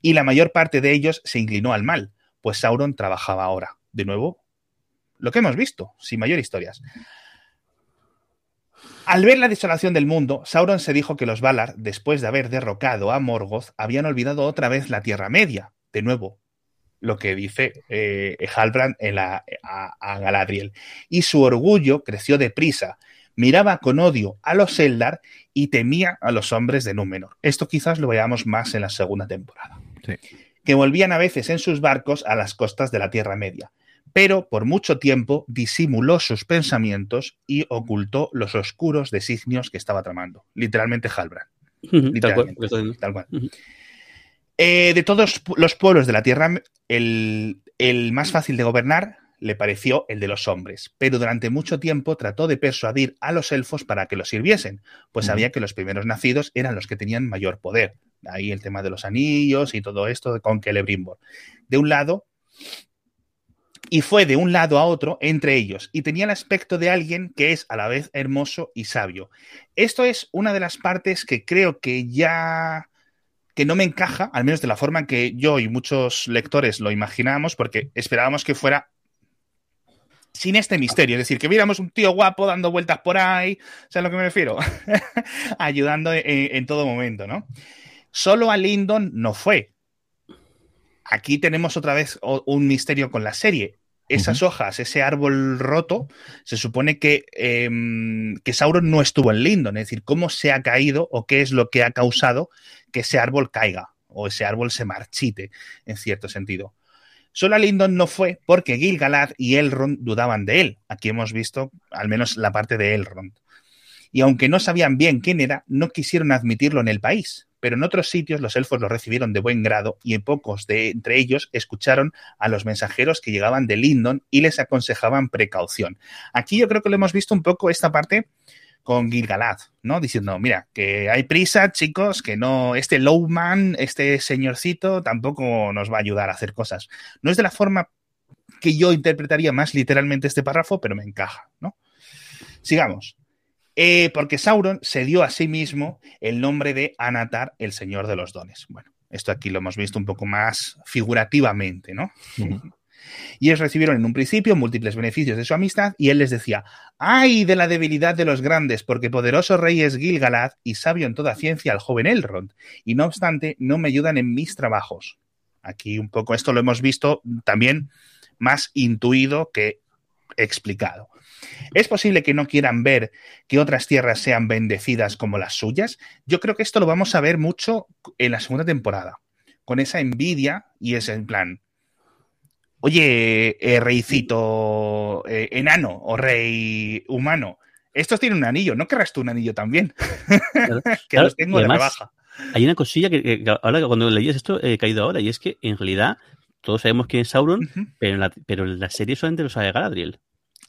Y la mayor parte de ellos se inclinó al mal, pues Sauron trabajaba ahora. De nuevo, lo que hemos visto, sin mayor historias. Al ver la desolación del mundo, Sauron se dijo que los Valar, después de haber derrocado a Morgoth, habían olvidado otra vez la Tierra Media. De nuevo, lo que dice eh, Halbrand en la, a, Galadriel. Y su orgullo creció deprisa. Miraba con odio a los Eldar y temía a los hombres de Númenor. Esto quizás lo veamos más en la segunda temporada. Que volvían a veces en sus barcos a las costas de la Tierra Media pero por mucho tiempo disimuló sus pensamientos y ocultó los oscuros designios que estaba tramando. Literalmente Halbrand. tal cual. Eh, de todos los pueblos de la Tierra, el, más fácil de gobernar le pareció el de los hombres, pero durante mucho tiempo trató de persuadir a los elfos para que lo sirviesen, pues sabía que los primeros nacidos eran los que tenían mayor poder. Ahí el tema de los anillos y todo esto con Celebrimbor. De un lado, y fue de un lado a otro entre ellos y tenía el aspecto de alguien que es a la vez hermoso y sabio. Esto es una de las partes que creo que ya que no me encaja, al menos de la forma que yo y muchos lectores lo imaginábamos, porque esperábamos que fuera sin este misterio, es decir, que viéramos un tío guapo dando vueltas por ahí, ¿sabes a lo que me refiero? [laughs] Ayudando en, en, todo momento, ¿no? Solo a Lyndon no fue. Aquí tenemos otra vez un misterio con la serie esas hojas, ese árbol roto, se supone que, em, que, Sauron no estuvo en Lindon, es decir, cómo se ha caído o qué es lo que ha causado que ese árbol caiga o ese árbol se marchite, en cierto sentido. Solo a Lindon no fue porque Gil-galad y Elrond dudaban de él. Aquí hemos visto al menos la parte de Elrond. Y aunque no sabían bien quién era, no quisieron admitirlo en el país pero en otros sitios los elfos lo recibieron de buen grado y pocos de entre ellos escucharon a los mensajeros que llegaban de Lindon y les aconsejaban precaución. Aquí yo creo que lo hemos visto un poco esta parte con Gilgalad, ¿no? Diciendo, mira, que hay prisa, chicos, que no, este Lowman, este señorcito, tampoco nos va a ayudar a hacer cosas. No es de la forma que yo interpretaría más literalmente este párrafo, pero me encaja, ¿no? Sigamos. Eh, porque Sauron se dio a sí mismo el nombre de Anatar, el Señor de los Dones. Bueno, esto aquí lo hemos visto un poco más figurativamente, ¿no? Y ellos recibieron en un principio múltiples beneficios de su amistad y él les decía, ¡ay de la debilidad de los grandes! Porque poderoso rey es Gilgalad y sabio en toda ciencia el joven Elrond, y no obstante no me ayudan en mis trabajos. Aquí un poco esto lo hemos visto también más intuido que explicado. ¿Es posible que no quieran ver que otras tierras sean bendecidas como las suyas? Yo creo que esto lo vamos a ver mucho en la segunda temporada, con esa envidia y ese plan, oye, eh, reycito eh, enano o rey humano, estos tienen un anillo, ¿no querrás tú un anillo también? [laughs] que los tengo de rebaja. Hay una cosilla que, ahora cuando leías esto he caído ahora, y es que en realidad todos sabemos quién es Sauron, pero, en la, pero en la serie solamente lo sabe Galadriel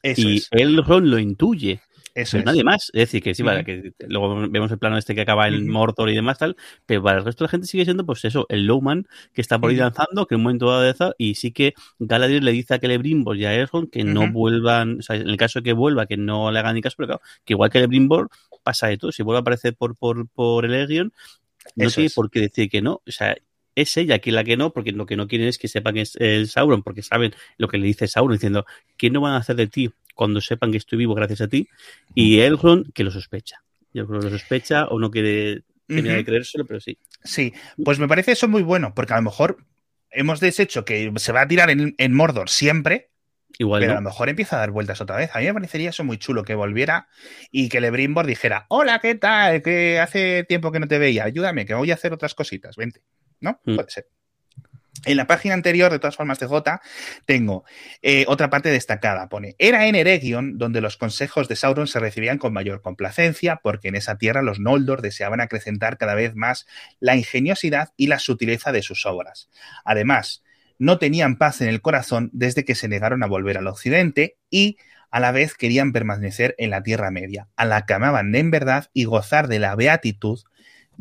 y el Ron lo intuye. Eso pero nadie más. Es decir, que sí, vale, que luego vemos el plano este que acaba en Mordor y demás, tal, pero para el resto de la gente sigue siendo, pues eso, el Lowman que está por ahí lanzando, que en un momento dado de y sí que Galadriel le dice a Celebrimbor y a Elrond que no vuelvan, o sea, en el caso de que vuelva, que no le hagan ni caso, pero claro, que igual que Celebrimbor pasa de todo, si vuelve a aparecer por, por, por el Egion, no tiene por qué decir que no, o sea, es ella quien la que no, porque lo que no quieren es que sepan que es el Sauron, porque saben lo que le dice Sauron, diciendo, ¿qué no van a hacer de ti cuando sepan que estoy vivo gracias a ti? Y Elrond que lo sospecha. Yo creo que lo sospecha o no quiere de creérselo, pero sí. Sí, pues me parece eso muy bueno, porque a lo mejor hemos deshecho que se va a tirar en, Mordor siempre, Igual pero no. a lo mejor empieza a dar vueltas otra vez. A mí me parecería eso muy chulo, que volviera y que Lebrimbor dijera, hola, ¿qué tal? Que hace tiempo que no te veía, ayúdame, que voy a hacer otras cositas, vente. ¿No? Mm. Puede ser. En la página anterior, de todas formas, de J, tengo eh, otra parte destacada. Pone, era en Eregion donde los consejos de Sauron se recibían con mayor complacencia, porque en esa tierra los Noldor deseaban acrecentar cada vez más la ingeniosidad y la sutileza de sus obras. Además, no tenían paz en el corazón desde que se negaron a volver al occidente y a la vez querían permanecer en la Tierra Media, a la que amaban en verdad y gozar de la beatitud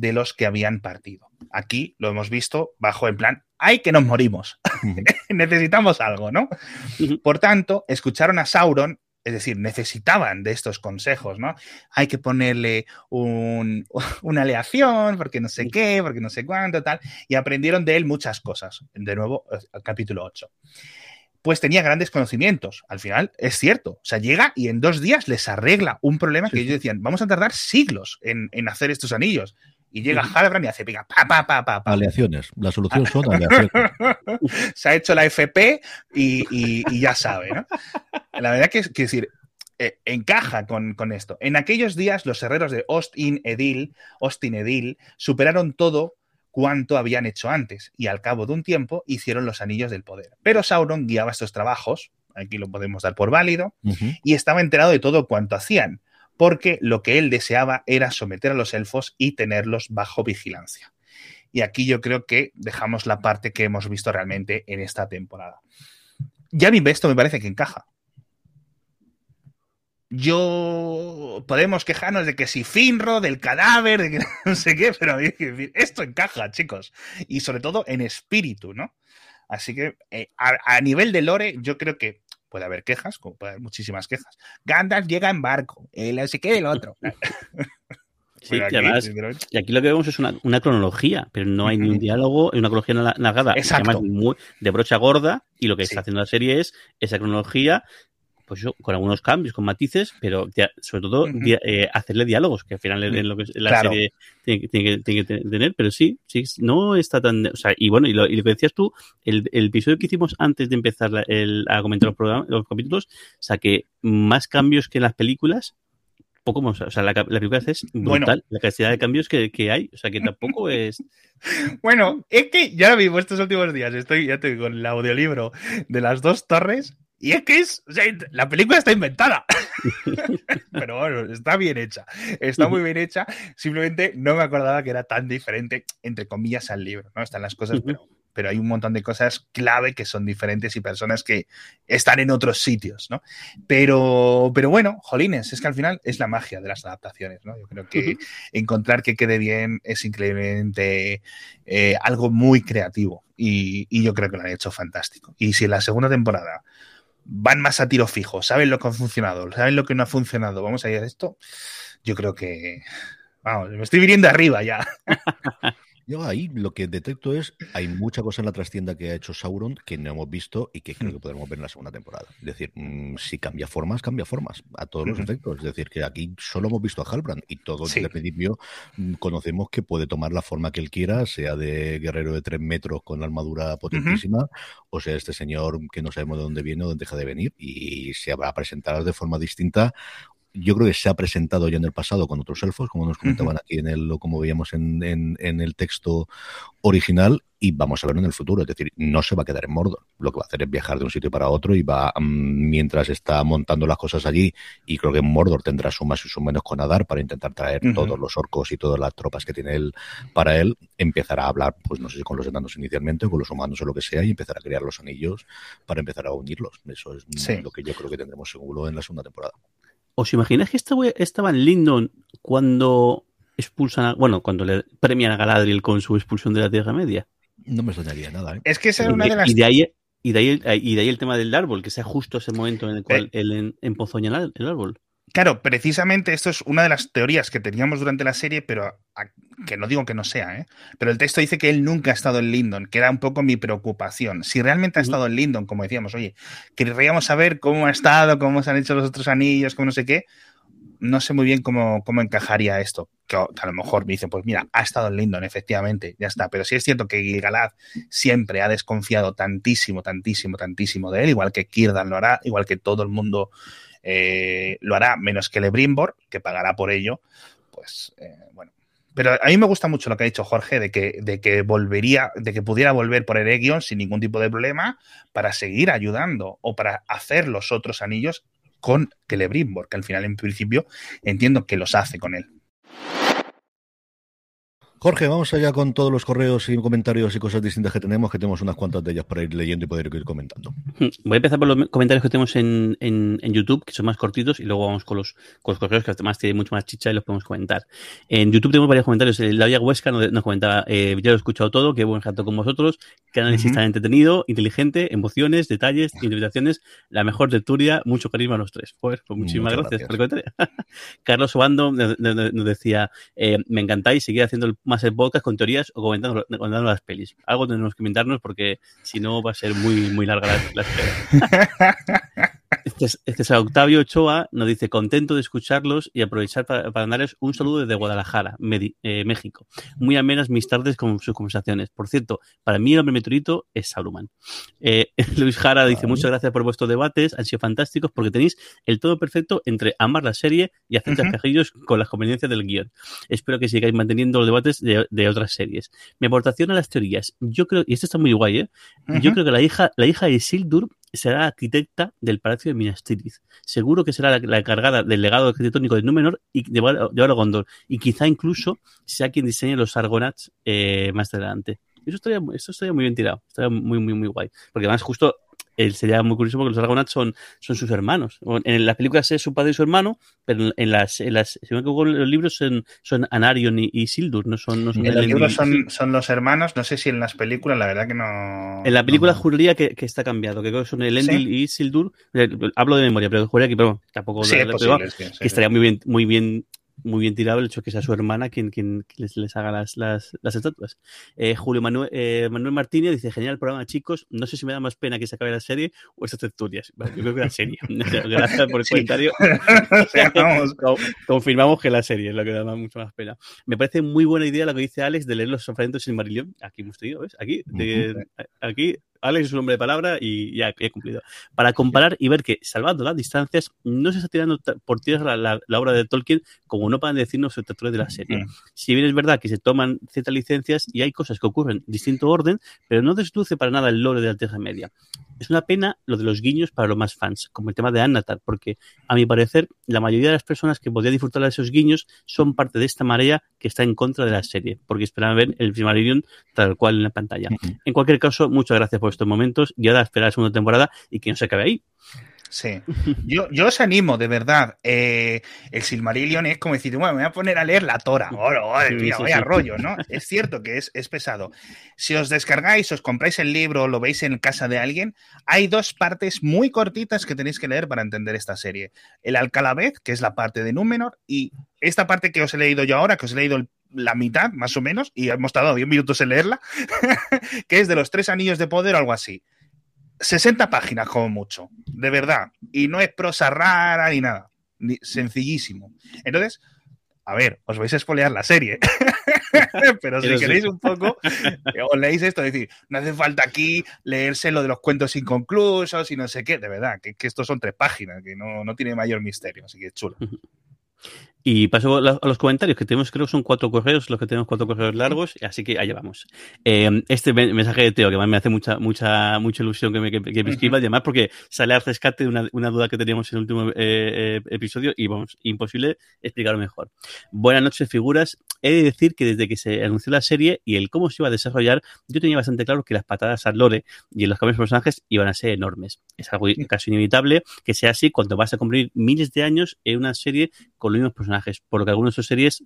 de los que habían partido. Aquí lo hemos visto bajo en plan, ¡ay que nos morimos! [laughs] Necesitamos algo, ¿no? Por tanto, escucharon a Sauron, es decir, necesitaban de estos consejos, ¿no? Hay que ponerle un- [laughs] una aleación, porque no sé qué, porque no sé cuánto, tal, y aprendieron de él muchas cosas. De nuevo, eh, al capítulo 8 pues tenía grandes conocimientos. Al final, es cierto. O sea, llega y en dos días les arregla un problema que ellos decían, vamos a tardar siglos en, en hacer estos anillos. Y llega. Halbrand y hace, venga, pa, pa, pa, pa, pa. Aleaciones. La solución son aleaciones. [laughs] Se ha hecho la FP y, y- y ya sabe, ¿no? La verdad que es que decir, eh, encaja con, con esto. En aquellos días, los herreros de Ostin Edil, Ostin Edil superaron todo cuanto habían hecho antes y al cabo de un tiempo hicieron los anillos del poder. Pero Sauron guiaba estos trabajos, aquí lo podemos dar por válido, y estaba enterado de todo cuanto hacían, porque lo que él deseaba era someter a los elfos y tenerlos bajo vigilancia. Y aquí yo creo que dejamos la parte que hemos visto realmente en esta temporada. Ya mi esto me parece que encaja. Yo podemos quejarnos de que si Finro, del cadáver, de que [laughs] no sé qué, pero a mí, esto encaja, chicos. Y sobre todo en espíritu, ¿no? Así que eh, a, a nivel de lore, yo creo que puede haber quejas, como puede haber muchísimas quejas. Gandalf llega en barco, el no sé qué del otro. Sí, [laughs] y además, sinceramente, y aquí lo que vemos es una, una cronología, pero no hay ni un diálogo, una cronología na- narrada. Exacto. además muy de brocha gorda, y lo que Sí. está haciendo la serie es esa cronología, pues eso, con algunos cambios, con matices, pero dia- sobre todo dia- eh, hacerle diálogos, que al final es lo que la Claro. serie tiene, que- tiene que, tiene que tener, pero sí, sí, no está tan. O sea, y bueno, y lo, y lo que decías tú, el, el episodio que hicimos antes de empezar la- el- a comentar los, programas, los capítulos, o sea, que más cambios que en las películas. Poco más, o sea, la, la película es Bueno. brutal, la cantidad de cambios que, que hay, o sea, que tampoco [laughs] es. Bueno, es que ya lo vivo estos últimos días. Estoy, ya te digo, con el audiolibro de las dos torres. Y es que es. o sea, la película está inventada. [laughs] Pero bueno, está bien hecha. Está muy bien hecha. Simplemente no me acordaba que era tan diferente, entre comillas, al libro. ¿no? Están las cosas, pero, pero hay un montón de cosas clave que son diferentes y personas que están en otros sitios, ¿no? Pero, pero bueno, jolines, es que al final es la magia de las adaptaciones, ¿no? Yo creo que encontrar que quede bien es increíblemente eh, algo muy creativo y, y yo creo que lo han hecho fantástico. Y si en la segunda temporada van más a tiro fijo, saben lo que ha funcionado, saben lo que no ha funcionado, vamos a ir a esto, yo creo que... Vamos, me estoy viniendo arriba ya. [laughs] Yo ahí lo que detecto es, hay mucha cosa en la trastienda que ha hecho Sauron que no hemos visto y que creo que podremos ver en la segunda temporada. Es decir, mm, si cambia formas, cambia formas, a todos los Ujú. efectos. Es decir, que aquí solo hemos visto a Halbrand y todos Sí. desde el principio mm, conocemos que puede tomar la forma que él quiera, sea de guerrero de tres metros con la armadura potentísima, o sea este señor que no sabemos de dónde viene o dónde deja de venir y se va a presentar de forma distinta yo creo que se ha presentado ya en el pasado con otros elfos, como nos comentaban aquí en el, como veíamos en, en, en, el texto original, y vamos a verlo en el futuro. Es decir, no se va a quedar en Mordor. Lo que va a hacer es viajar de un sitio para otro y va, um, mientras está montando las cosas allí, y creo que Mordor tendrá su más y su menos con Adar para intentar traer uh -huh. todos los orcos y todas las tropas que tiene él para él, empezará a hablar, pues no sé si con los enanos inicialmente o con los humanos o lo que sea, y empezará a crear los anillos para empezar a unirlos. Eso es sí. lo que yo creo que tendremos seguro en la segunda temporada. ¿Os imagináis que esta estaba en Lindon cuando expulsan, a, bueno, cuando le premian a Galadriel con su expulsión de la Tierra Media? No me extrañaría nada, ¿eh? Es que esa es una de las... Y de ahí, y de ahí, y de ahí el tema del árbol, que sea justo ese momento en el cual eh. él empozoña el árbol. Claro, precisamente esto es una de las teorías que teníamos durante la serie, pero a, a, que no digo que no sea, ¿eh? pero el texto dice que él nunca ha estado en Lindon, que era un poco mi preocupación. Si realmente ha estado en Lindon, como decíamos, oye, querríamos saber cómo ha estado, cómo se han hecho los otros anillos, cómo no sé qué, no sé muy bien cómo, cómo encajaría esto. que, a lo mejor me dicen, pues mira, ha estado en Lindon, efectivamente, ya está. Pero sí es cierto que Gilgalad siempre ha desconfiado tantísimo, tantísimo, tantísimo de él, igual que Kirdan lo hará, igual que todo el mundo eh, lo hará, menos que Lebrimbor, que pagará por ello. Pues eh, bueno, pero a mí me gusta mucho lo que ha dicho Jorge de que, de que volvería, de que pudiera volver por Eregion sin ningún tipo de problema para seguir ayudando o para hacer los otros anillos con Celebrimbor, que al final en principio entiendo que los hace con él. Jorge, vamos allá con todos los correos y comentarios y cosas distintas que tenemos, que tenemos unas cuantas de ellas para ir leyendo y poder ir comentando. Voy a empezar por los comentarios que tenemos en, en, YouTube, que son más cortitos, y luego vamos con los, con los correos que además tienen mucho más chicha y los podemos comentar. En YouTube tenemos varios comentarios. La Vía Huesca nos, nos comentaba, eh, ya lo he escuchado todo, qué buen rato con vosotros, qué análisis tan entretenido, inteligente, emociones, detalles, interpretaciones, la mejor tertulia, mucho carisma a los tres. Pues, pues muchísimas gracias, por el comentario. [laughs] Carlos Obando nos, nos decía, eh, me encantáis, seguir haciendo el más el con teorías o comentando, comentando las pelis. Algo tenemos que inventarnos porque si no va a ser muy, muy larga la, la espera. [laughs] Es, es, Octavio Ochoa, nos dice contento de escucharlos y aprovechar para, para darles un saludo desde Guadalajara, Medi, eh, México. Muy amenas mis tardes con sus conversaciones. Por cierto, para mí el hombre meteorito es Saruman. Eh, [laughs] Luis Jara dice muchas gracias por vuestros debates, han sido fantásticos porque tenéis el todo perfecto entre amar la serie y hacer uh -huh. cajillos con las conveniencias del guion. Espero que sigáis manteniendo los debates de, de, otras series. Mi aportación a las teorías. Yo creo, y esto está muy guay, ¿eh? Uh -huh. Yo creo que la hija, la hija de Isildur será arquitecta del Palacio de Minas Tirith. Seguro que será la, la encargada del legado arquitectónico de Númenor y de, de Gondor. Y quizá incluso sea quien diseñe los Argonauts eh, más adelante. Eso estaría, eso estaría muy bien tirado. Estaría muy, muy, muy guay. Porque además, justo eh, sería muy curioso porque los Argonauts son, son sus hermanos. En las películas es su padre y su hermano, pero en las, en las si me equivoco, los libros son, son Anarion y, y, Sildur, no son, no son En los libros son, son, los hermanos, no sé si en las películas, la verdad que no. En la película no. juraría que, que, está cambiado, que creo que son Elendil ¿Sí? y Sildur. Hablo de memoria, pero juraría que pero, tampoco sí, lo, posible, sí, que estaría muy bien, muy bien muy bien tirado el hecho de que sea su hermana quien, quien les, les haga las, las, las estatuas. Eh, Julio Manuel, eh, Manuel, Martínez dice, genial programa, chicos. No sé si me da más pena que se acabe la serie o estas tertulias. Yo creo que la serie. [laughs] [laughs] Gracias por el sí. comentario. [laughs] Confirmamos que la serie es lo que da mucho más pena. Me parece muy buena idea lo que dice Alex de leer los fragmentos en Marillion. Aquí hemos tenido, ¿ves? Aquí, de, aquí Alex es un hombre de palabra y ya he cumplido. Para comparar y ver que, salvando las distancias, no se está tirando por tierra la, la, la obra de Tolkien como no puedan decirnos los detractores de la serie. Mm. Si bien es verdad que se toman ciertas licencias y hay cosas que ocurren en distinto orden, pero no desluce para nada el lore de la Tierra Media. Es una pena lo de los guiños para los más fans, como el tema de Annatar, porque a mi parecer la mayoría de las personas que podrían disfrutar de esos guiños son parte de esta marea que está en contra de la serie, porque esperaban ver el Silmarillion tal cual en la pantalla. En cualquier caso, muchas gracias por estos momentos y ahora esperar la segunda temporada y que no se acabe ahí. Sí, yo, yo os animo, de verdad. Eh, el Silmarillion es como decir, bueno, me voy a poner a leer la Tora. Oh, madre mía, sí, vaya sí, rollo, ¿no? es cierto que es, es pesado. Si os descargáis, os compráis el libro, lo veis en casa de alguien, hay dos partes muy cortitas que tenéis que leer para entender esta serie. El Alcalabez, que es la parte de Númenor, y esta parte que os he leído yo ahora, que os he leído el la mitad, más o menos, y hemos tardado 10 minutos en leerla, [laughs] que es de los tres anillos de poder o algo así. 60 páginas como mucho, de verdad. Y no es prosa rara ni nada. Ni, sencillísimo. Entonces, a ver, os vais a espolear la serie. [laughs] Pero si Pero queréis sí. un poco, os leéis esto, es decir, no hace falta aquí leerse lo de los cuentos inconclusos y no sé qué, de verdad, que, que estos son tres páginas, que no, no tiene mayor misterio, así que chulo. [laughs] Y paso a los comentarios, que tenemos, creo que son cuatro correos, los que tenemos cuatro correos largos, así que allá vamos. Eh, este mensaje de Teo, que me hace mucha, mucha, mucha ilusión que me, que, que me escriba, uh -huh. además porque sale al rescate de una, una, duda que teníamos en el último eh, eh, episodio, y vamos, imposible explicarlo mejor. Buenas noches, figuras. He de decir que desde que se anunció la serie y el cómo se iba a desarrollar, yo tenía bastante claro que las patadas al lore y en los cambios de personajes iban a ser enormes. Es algo casi inevitable que sea así cuando vas a cumplir miles de años en una serie con los mismos personajes, por lo que algunas de sus series,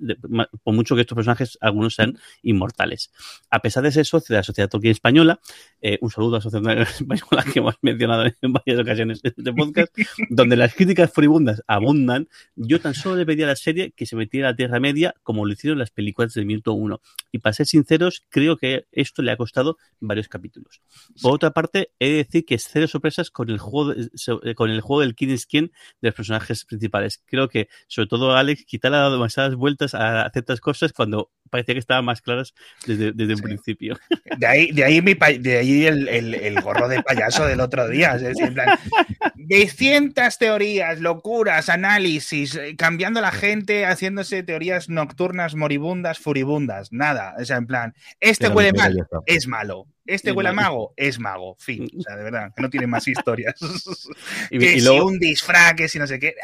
por mucho que estos personajes, algunos sean inmortales. A pesar de ser socio de la Sociedad Tolkien Española, eh, un saludo a la Sociedad Española que hemos mencionado en varias ocasiones en este podcast, [laughs] donde las críticas furibundas abundan, yo tan solo le pedí a la serie que se metiera a la Tierra Media como lo hicieron las películas del minuto uno. Y para ser sinceros, creo que esto le ha costado varios capítulos. Por otra parte, he de decir que es cero sorpresas con el juego, eh, con el juego del quién es quién de los personajes principales. Creo que, sobre todo Alex, ha dado demasiadas vueltas a ciertas cosas cuando parecía que estaban más claras desde, desde un principio. [laughs] De ahí, de ahí, mi de ahí el, el, el, gorro de payaso del otro día. Es decir, en plan, de cientas teorías, locuras, análisis, eh, cambiando la gente, haciéndose teorías nocturnas, moribundas, furibundas. Nada. O sea, en plan, este huele mal, es malo. Este huele a mago, es mago. Fin. O sea, de verdad, que no tiene más historias. [laughs] y, que y luego... si un disfraz, que si no sé qué.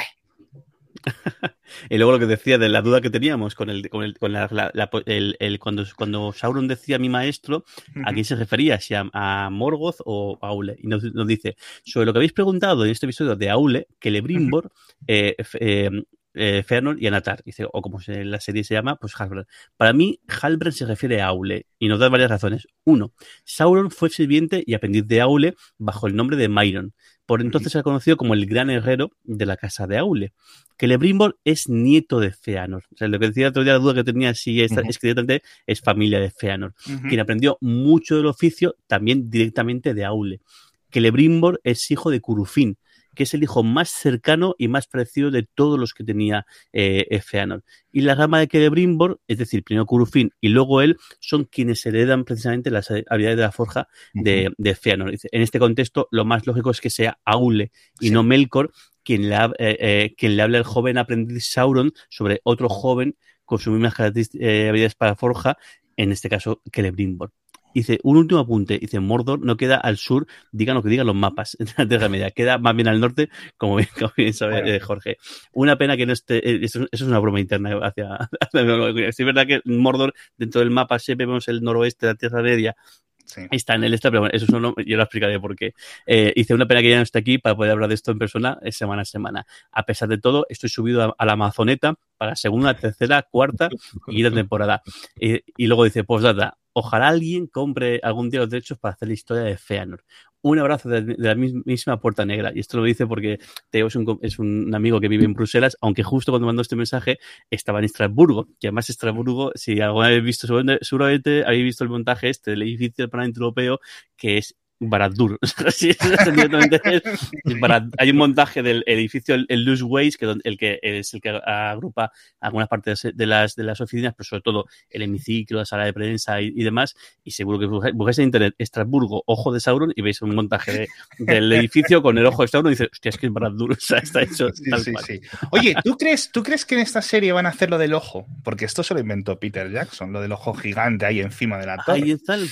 [laughs] y luego lo que decía de la duda que teníamos con el, con el, con la, la, el, el cuando, cuando Sauron decía mi maestro, ¿a quién se refería? Si a, a Morgoth o a Aule. Y nos, nos, dice, sobre lo que habéis preguntado en este episodio de Aule, que Lebrimbor, eh, eh, eh, y Anatar, dice, o como se, la serie se llama, pues Halbrand. Para mí, Halbrand se refiere a Aule, y nos da varias razones. Uno, Sauron fue sirviente y aprendiz de Aule bajo el nombre de Myron. Por entonces se ha conocido como el gran herrero de la casa de Aule. Que Lebrimbor es nieto de Feanor. O sea, lo que decía otro día, la duda que tenía si es, uh -huh. es que es familia de Feanor, uh -huh. quien aprendió mucho del oficio también directamente de Aule. Que Lebrimbor es hijo de Curufín, que es el hijo más cercano y más parecido de todos los que tenía eh, Feanor. Y la rama de Celebrimbor, es decir, primero Curufin y luego él, son quienes heredan precisamente las habilidades de la forja de, uh -huh. de Feanor. En este contexto, lo más lógico es que sea Aule y sí. no Melkor quien le, eh, eh, quien le habla al joven aprendiz Sauron sobre otro joven con sus mismas habilidades para forja, en este caso Celebrimbor. Dice, un último apunte. Dice, Mordor no queda al sur, digan lo que digan los mapas [laughs] de la media, queda más bien al norte, como bien, como bien sabe bueno. eh, Jorge. Una pena que no esté, eh, eso, eso, es una broma interna hacia, [laughs] es verdad que Mordor, dentro del mapa, siempre vemos el noroeste de la Tierra Media, Sí. Está en el extra, pero bueno, eso solo yo lo explicaré porque eh, hice una pena que ya no esté aquí para poder hablar de esto en persona eh, semana a semana. A pesar de todo, estoy subido a, a la Amazoneta para segunda, tercera, cuarta y quinta temporada. Y, y luego dice, pues nada, ojalá alguien compre algún día los derechos para hacer la historia de Feanor. Un abrazo de, la misma Puerta Negra. Y esto lo dice porque Teo es un, amigo que vive en Bruselas, aunque justo cuando mandó este mensaje estaba en Estrasburgo. Que además Estrasburgo, si alguna vez visto, seguramente, seguramente habéis visto el montaje este del edificio del Parlamento Europeo, que es Barad-dûr. [laughs] Hay un montaje del edificio, el, el Loose Ways, que el que es el que agrupa algunas partes de las, de las oficinas, pero sobre todo el hemiciclo, la sala de prensa y, y demás. Y seguro que buscáis en internet Estrasburgo, ojo de Sauron, y veis un montaje de, del edificio con el ojo de Sauron y dices, hostia, es que es Barad-dûr. [laughs] O sea, está hecho sí, tal sí. Oye, ¿tú crees, ¿tú crees que en esta serie van a hacer lo del ojo? Porque esto se lo inventó Peter Jackson, lo del ojo gigante ahí encima de la torre. Ahí está el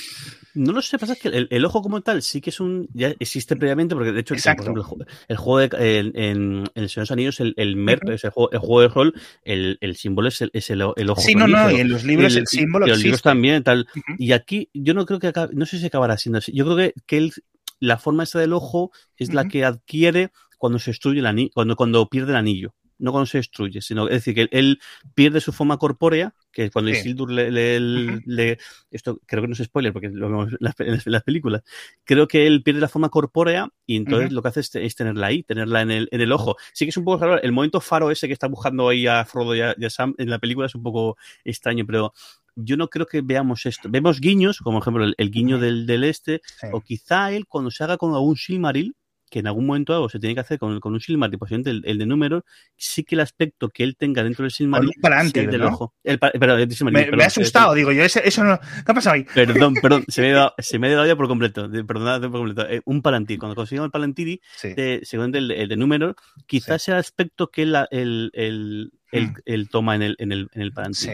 no lo sé, pasa que el, el, ojo como tal sí que es un. ya existe previamente, porque de hecho, por ejemplo, el, el, juego de. En, en, El Señor de los Anillos, el, el MERP, uh -huh. es el juego, el juego de rol, el, el símbolo es el, es el, el ojo. Sí, no, no, y en los libros el, símbolo. Y los libros también, tal. Uh -huh. Y aquí, yo no creo que. Acabe, no sé si acabará siendo así. Yo creo que, que la forma esa del ojo es uh -huh. la que adquiere cuando se destruye el anillo, cuando, cuando pierde el anillo no cuando se destruye, sino es decir, que él pierde su forma corpórea, que cuando sí. Isildur le, le, le, esto creo que no es spoiler porque lo vemos en las, en las, películas, creo que él pierde la forma corpórea y entonces uh -huh. lo que hace es, es, tenerla ahí, tenerla en el, en el ojo. Sí que es un poco el momento faro ese que está buscando ahí a Frodo y a, y a Sam en la película es un poco extraño, pero yo no creo que veamos esto. Vemos guiños, como ejemplo el, el guiño del, del este, sí. o quizá él cuando se haga con algún Silmaril, que en algún momento algo se tiene que hacer con, con un Silmaril, posiblemente el, el, de número, sí que el aspecto que él tenga dentro del Silmaril para antes, el del ¿no? ojo. El, perdón, el Silmaril, me, perdón, me, ha asustado, digo yo, eso no. ¿Qué ha pasado ahí? Perdón, perdón, se me ha dado, [laughs] se me ha dado ya por completo. Perdón, por completo. Eh, un Palantir, cuando consigamos el Palantiri, sí. según el, el, de número, quizás sí. sea el aspecto que la, el, el, él, hmm. él, toma en el, en el, en el Sí.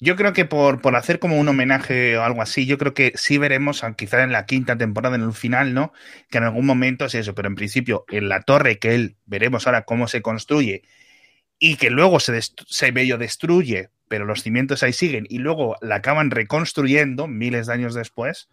Yo creo que por, por hacer como un homenaje o algo así, yo creo que sí veremos, quizás en la quinta temporada, en el final, ¿no? Que en algún momento es eso, pero en principio, en la torre que él veremos ahora cómo se construye y que luego se, se medio destruye, pero los cimientos ahí siguen y luego la acaban reconstruyendo miles de años después.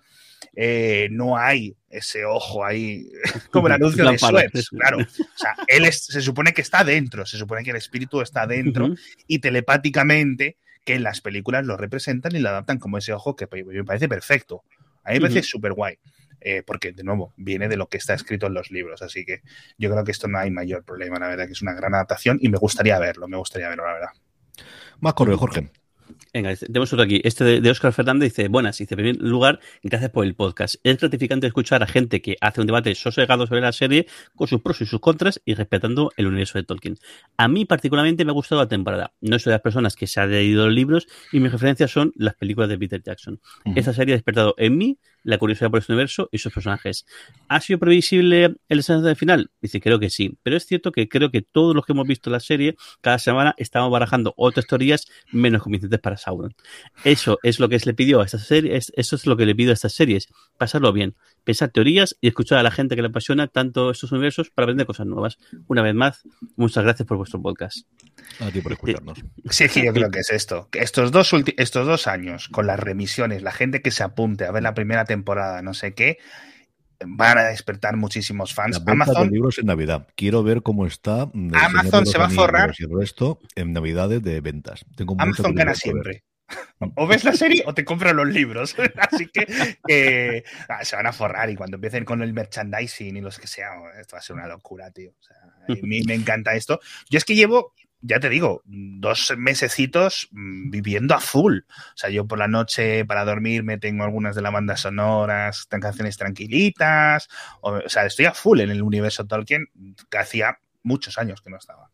Eh, no hay ese ojo ahí [laughs] como el anuncio de Suez, claro. O sea, él es, se supone que está dentro, se supone que el espíritu está dentro uh -huh. y telepáticamente que en las películas lo representan y lo adaptan como ese ojo que me parece perfecto. A mí me parece uh -huh. súper guay. Eh, porque de nuevo viene de lo que está escrito en los libros, así que yo creo que esto no hay mayor problema, la verdad que es una gran adaptación y me gustaría verlo, me gustaría verlo, la verdad. Más correo, Jorge. Venga, tenemos otro aquí. Este de, Oscar Fernández dice, buenas, dice, en primer lugar, gracias por el podcast. Es gratificante escuchar a gente que hace un debate sosegado sobre la serie, con sus pros y sus contras, y respetando el universo de Tolkien. A mí particularmente me ha gustado la temporada. No soy de las personas que se han leído los libros, y mis referencias son las películas de Peter Jackson. Esta serie ha despertado en mí la curiosidad por este universo y sus personajes. ¿Ha sido previsible el desenlace final? Dice, creo que sí. Pero es cierto que creo que todos los que hemos visto la serie, cada semana estamos barajando otras teorías menos convincentes para Sauron. Eso es lo que le pidió a esta serie, eso es lo que le pido a estas series, pasarlo bien, pensar teorías y escuchar a la gente que le apasiona tanto estos universos para aprender cosas nuevas. Una vez más, muchas gracias por vuestro podcast. A ti por escucharnos. Sí, sí, yo creo que es esto. Estos dos, estos dos años, con las remisiones, la gente que se apunte a ver la primera temporada, no sé qué, van a despertar muchísimos fans. Amazon libros en Navidad. Quiero ver cómo está. Amazon se va a forrar. Y el resto en Navidades de ventas. Tengo Amazon gana siempre. O ves la serie o te compran los libros. [laughs] Así que ah, se van a forrar y cuando empiecen con el merchandising y los que sea, esto va a ser una locura, tío. a mí me encanta esto. Yo es que llevo ya te digo, dos mesecitos mm, viviendo a full. O sea, yo por la noche para dormir me tengo algunas de las bandas sonoras, canciones tranquilitas. O, o, sea, estoy a full en el universo Tolkien que hacía muchos años que no estaba.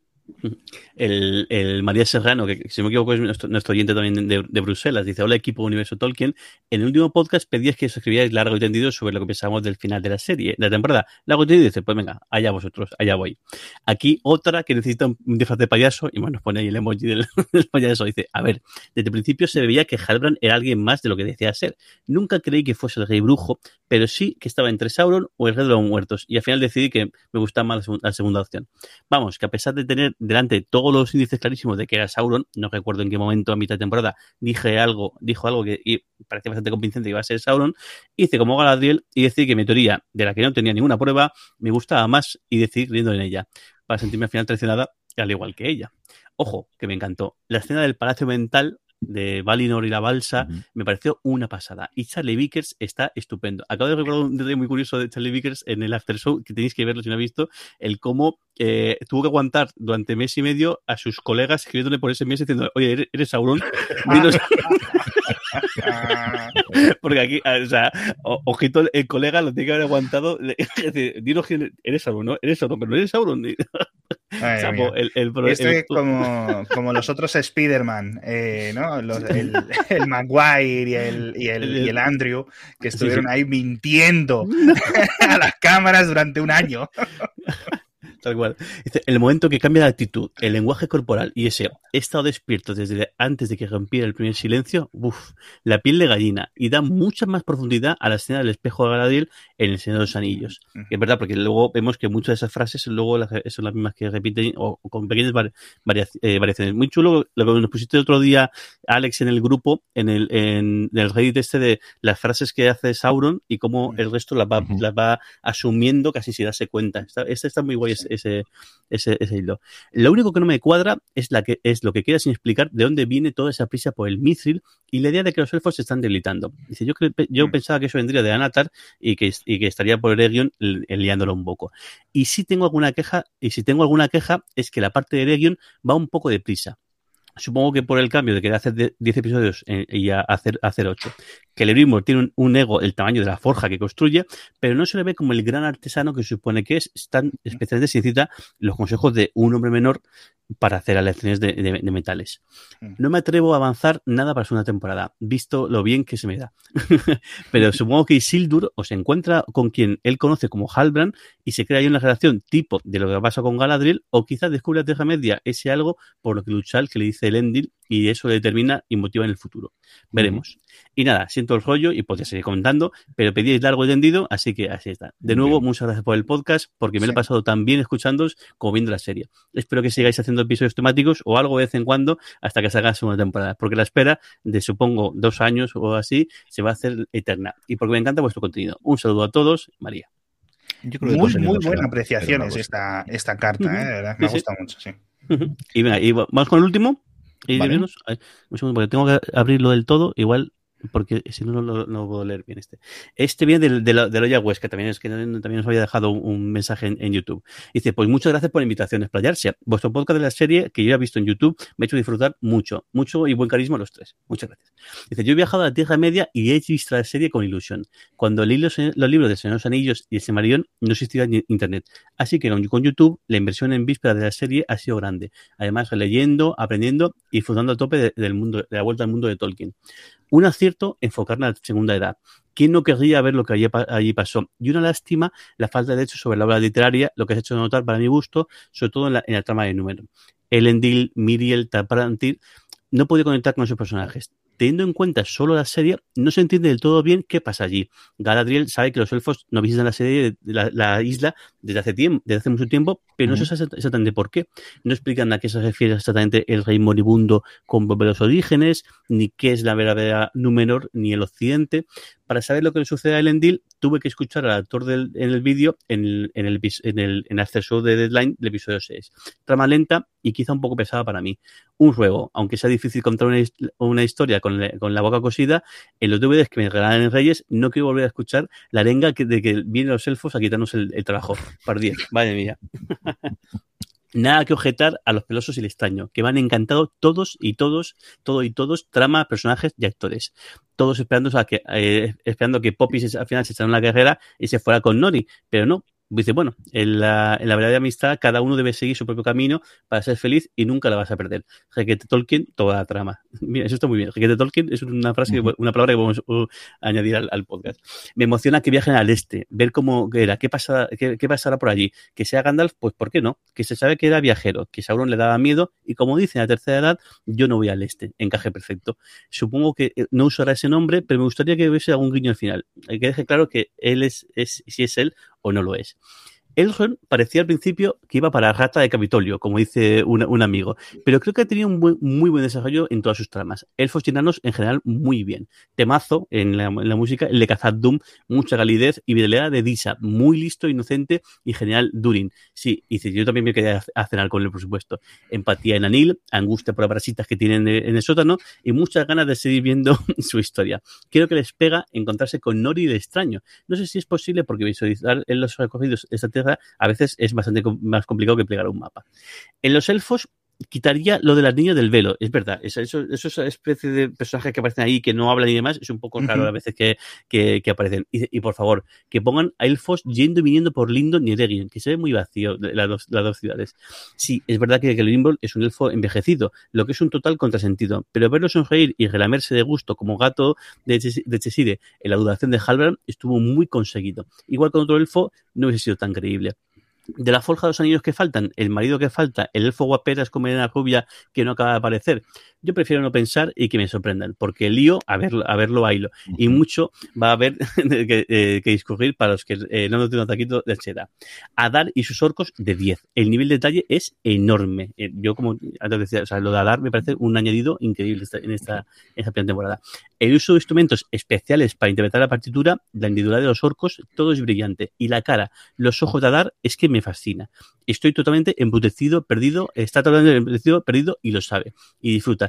El, el, María Serrano, que si no me equivoco es nuestro, oyente también de, Bruselas, dice, hola equipo Universo Tolkien, en el último podcast pedías que os escribierais largo y tendido sobre lo que pensábamos del final de la serie, de la temporada. Largo y tendido dice, pues venga, allá vosotros, allá voy. Aquí otra que necesita un, disfraz de payaso, y bueno, nos pone ahí el emoji [laughs] del, payaso, dice, a ver, desde el principio se veía que Halbrand era alguien más de lo que decía ser. Nunca creí que fuese el rey brujo, pero sí que estaba entre Sauron o el rey de los muertos, y al final decidí que me gustaba más la segunda opción. Vamos, que a pesar de tener delante todos los índices clarísimos de que era Sauron, no recuerdo en qué momento a mitad de temporada dije algo, dijo algo que y parecía bastante convincente que iba a ser Sauron, hice como Galadriel y decir que mi teoría, de la que no tenía ninguna prueba, me gustaba más y decidí creyendo en ella, para sentirme al final traicionada al igual que ella. Ojo, que me encantó. La escena del palacio mental de Valinor y la balsa, me pareció una pasada. Y Charlie Vickers está estupendo. Acabo de recordar un detalle muy curioso de Charlie Vickers en el After Show, que tenéis que verlo si no habéis visto, el cómo eh, tuvo que aguantar durante mes y medio a sus colegas escribiéndole por ese mes diciendo, oye, eres, Sauron, [laughs] [laughs] Porque aquí, o sea, ojito, el colega lo tiene que haber aguantado. [laughs] Dinos quién eres Sauron, ¿no? Eres Sauron, pero no eres Sauron. El, el, este es como, como los otros Spider-Man, eh, ¿no? el, el, Maguire y el, y el, y el Andrew, que estuvieron ahí mintiendo [laughs] a las cámaras durante un año. [laughs] Tal cual. Dice, el momento que cambia de actitud, el lenguaje corporal y ese he estado despierto desde antes de que rompiera el primer silencio, uff, la piel de gallina y da mucha más profundidad a la escena del espejo de Galadriel en el Señor de los Anillos. es verdad, porque luego vemos que muchas de esas frases luego son las mismas que repiten o, con pequeñas eh, variaciones. Muy chulo lo que nos pusiste el otro día, Alex, en el grupo, en el, en, el Reddit este de las frases que hace Sauron y cómo el resto las va, las va asumiendo casi sin darse cuenta. Este está muy guay ese, ese, ese hilo. Lo único que no me cuadra es, la que, es lo que queda sin explicar de dónde viene toda esa prisa por el mithril y la idea de que los elfos se están debilitando. Dice, yo, yo mm. pensaba que eso vendría de Anatar y que, y que estaría por Eregion liándolo un poco. Y si tengo alguna queja, y si tengo alguna queja, es que la parte de Eregion va un poco deprisa supongo que por el cambio de querer hacer 10 episodios eh, y a hacer, hacer 8, que el tiene un, ego el tamaño de la forja que construye, pero no se le ve como el gran artesano que se supone que es, tan especialmente si necesita los consejos de un hombre menor para hacer elecciones de, de, metales. Mm. No me atrevo a avanzar nada para una temporada, visto lo bien que se me da. [laughs] Pero supongo que Isildur o se encuentra con quien él conoce como Halbrand y se crea ahí una relación tipo de lo que pasa con Galadriel, o quizás descubre a Teja Media ese algo por lo que luchar que le dice Elendil y eso le determina y motiva en el futuro. Veremos. Y nada, siento el rollo y podría seguir comentando, pero pedíais largo y tendido, así que así está. De nuevo, muchas gracias por el podcast, porque me lo he pasado tan bien escuchándoos como viendo la serie. Espero que sigáis haciendo episodios temáticos o algo de vez en cuando hasta que salga una temporada, porque la espera de supongo dos años o así se va a hacer eterna. Y porque me encanta vuestro contenido. Un saludo a todos, María. muy, muy buena apreciación es esta, esta carta, ¿eh? me gusta mucho, sí. Y venga, y vamos con el último. Y porque tengo que abrirlo del todo, igual porque si no, no, no, puedo leer bien este. Este viene de, de, la, de Loya West, que también es que también nos había dejado un, mensaje en, YouTube. Dice, pues muchas gracias por la invitación a explayarse. Vuestro podcast de la serie que yo he visto en YouTube me ha hecho disfrutar mucho, mucho y buen carisma los tres. Muchas gracias. Dice, yo he viajado a la Tierra Media y he visto la serie con ilusión. Cuando leí los, los libros de Señor los Anillos y el Marión no existía en Internet. Así que con, YouTube la inversión en víspera de la serie ha sido grande. Además, leyendo, aprendiendo y disfrutando a tope de, del mundo, de la vuelta al mundo de Tolkien. Un acierto enfocar en la segunda edad. ¿Quién no querría ver lo que allí, pasó? Y una lástima la falta de hecho sobre la obra literaria, lo que has hecho notar para mi gusto, sobre todo en la, trama de número. Elendil, Miriel, Taprantir, no puede conectar con esos personajes. Teniendo en cuenta solo la serie, no se entiende del todo bien qué pasa allí. Galadriel sabe que los elfos no visitan la serie la, la isla desde hace tiempo, desde hace mucho tiempo, pero uh -huh. no se sabe exactamente por qué. No explican a qué se refiere exactamente el rey moribundo con los orígenes, ni qué es la verdadera Númenor, ni el occidente. Para saber lo que le sucede a Elendil, tuve que escuchar al actor del, en el vídeo en el, en, el, en, el, de Deadline del episodio 6. Trama lenta y quizá un poco pesada para mí. Un juego, aunque sea difícil contar una, una historia con, con, la boca cosida, en los DVDs que me regalan en Reyes, no quiero volver a escuchar la arenga que, de que vienen los elfos a quitarnos el, el trabajo. Par 10, madre mía. [laughs] Nada que objetar a los pelosos y el extraño, que van encantados todos y todos, todo y todos, trama, personajes y actores. Todos esperando a que, eh, esperando que Poppy se, al final se echara en la carrera y se fuera con Nori, pero no, dice, bueno, en la, en la verdad de amistad cada uno debe seguir su propio camino para ser feliz y nunca la vas a perder. Requete Tolkien, toda la trama. [laughs] Mira, eso está muy bien. Requete Tolkien es una frase, uh -huh. una palabra que podemos uh, añadir al, al, podcast. Me emociona que viajen al este, ver cómo era, qué, pasa, qué, qué, pasará por allí. Que sea Gandalf, pues ¿por qué no? Que se sabe que era viajero, que Sauron le daba miedo y como dice en la tercera edad, yo no voy al este. Encaje perfecto. Supongo que eh, no usará ese nombre, pero me gustaría que hubiese algún guiño al final. Hay que dejar claro que él es, es si es él o no lo es. Elrond parecía al principio que iba para rata de Capitolio, como dice un, amigo, pero creo que ha tenido un buen, muy buen desarrollo en todas sus tramas. Elfos y enanos en general muy bien. Temazo en la, música, el de Khazad Dum, mucha calidez y videolea de Disa, muy listo, inocente y genial Durin. Sí, dice, yo también me quería cenar con él, por supuesto. Empatía en Anil, angustia por las parasitas que tienen en el sótano y muchas ganas de seguir viendo [laughs] su historia. Creo que les pega encontrarse con Nori de extraño. No sé si es posible porque visualizar en los recogidos esta tierra a veces es bastante más complicado que plegar un mapa. En los elfos quitaría lo de las niñas del velo, es verdad, eso, eso, esa especie de personajes que aparecen ahí que no hablan y demás, es un poco raro uh -huh. a veces que, que, que aparecen. Y, y, por favor, que pongan a elfos yendo y viniendo por Lindon y Eregin, que se ve muy vacío las dos, las dos ciudades. Sí, es verdad que, que Lindon es un elfo envejecido, lo que es un total contrasentido, pero verlo sonreír y relamerse de gusto como gato de, de Chesire en la duración de Halbrand estuvo muy conseguido. Igual con otro elfo no hubiese sido tan creíble de la forja de los anillos que faltan, el marido que falta, el elfo guaperas con melena rubia que no acaba de aparecer. Yo prefiero no pensar y que me sorprendan, porque el lío, a verlo, a verlo, bailo. Y mucho va a haber [laughs] que, eh, que, discurrir para los que eh, no nos tienen un taquito de cheda. Adar y sus orcos de 10. El nivel de detalle es enorme. Eh, yo, como antes decía, o sea, lo de Adar me parece un añadido increíble en esta, en esta primera temporada. El uso de instrumentos especiales para interpretar la partitura, la individualidad de los orcos, todo es brillante. Y la cara, los ojos de Adar, es que me fascina. Estoy totalmente embrutecido, perdido, está totalmente embrutecido, perdido y lo sabe. Y disfruta.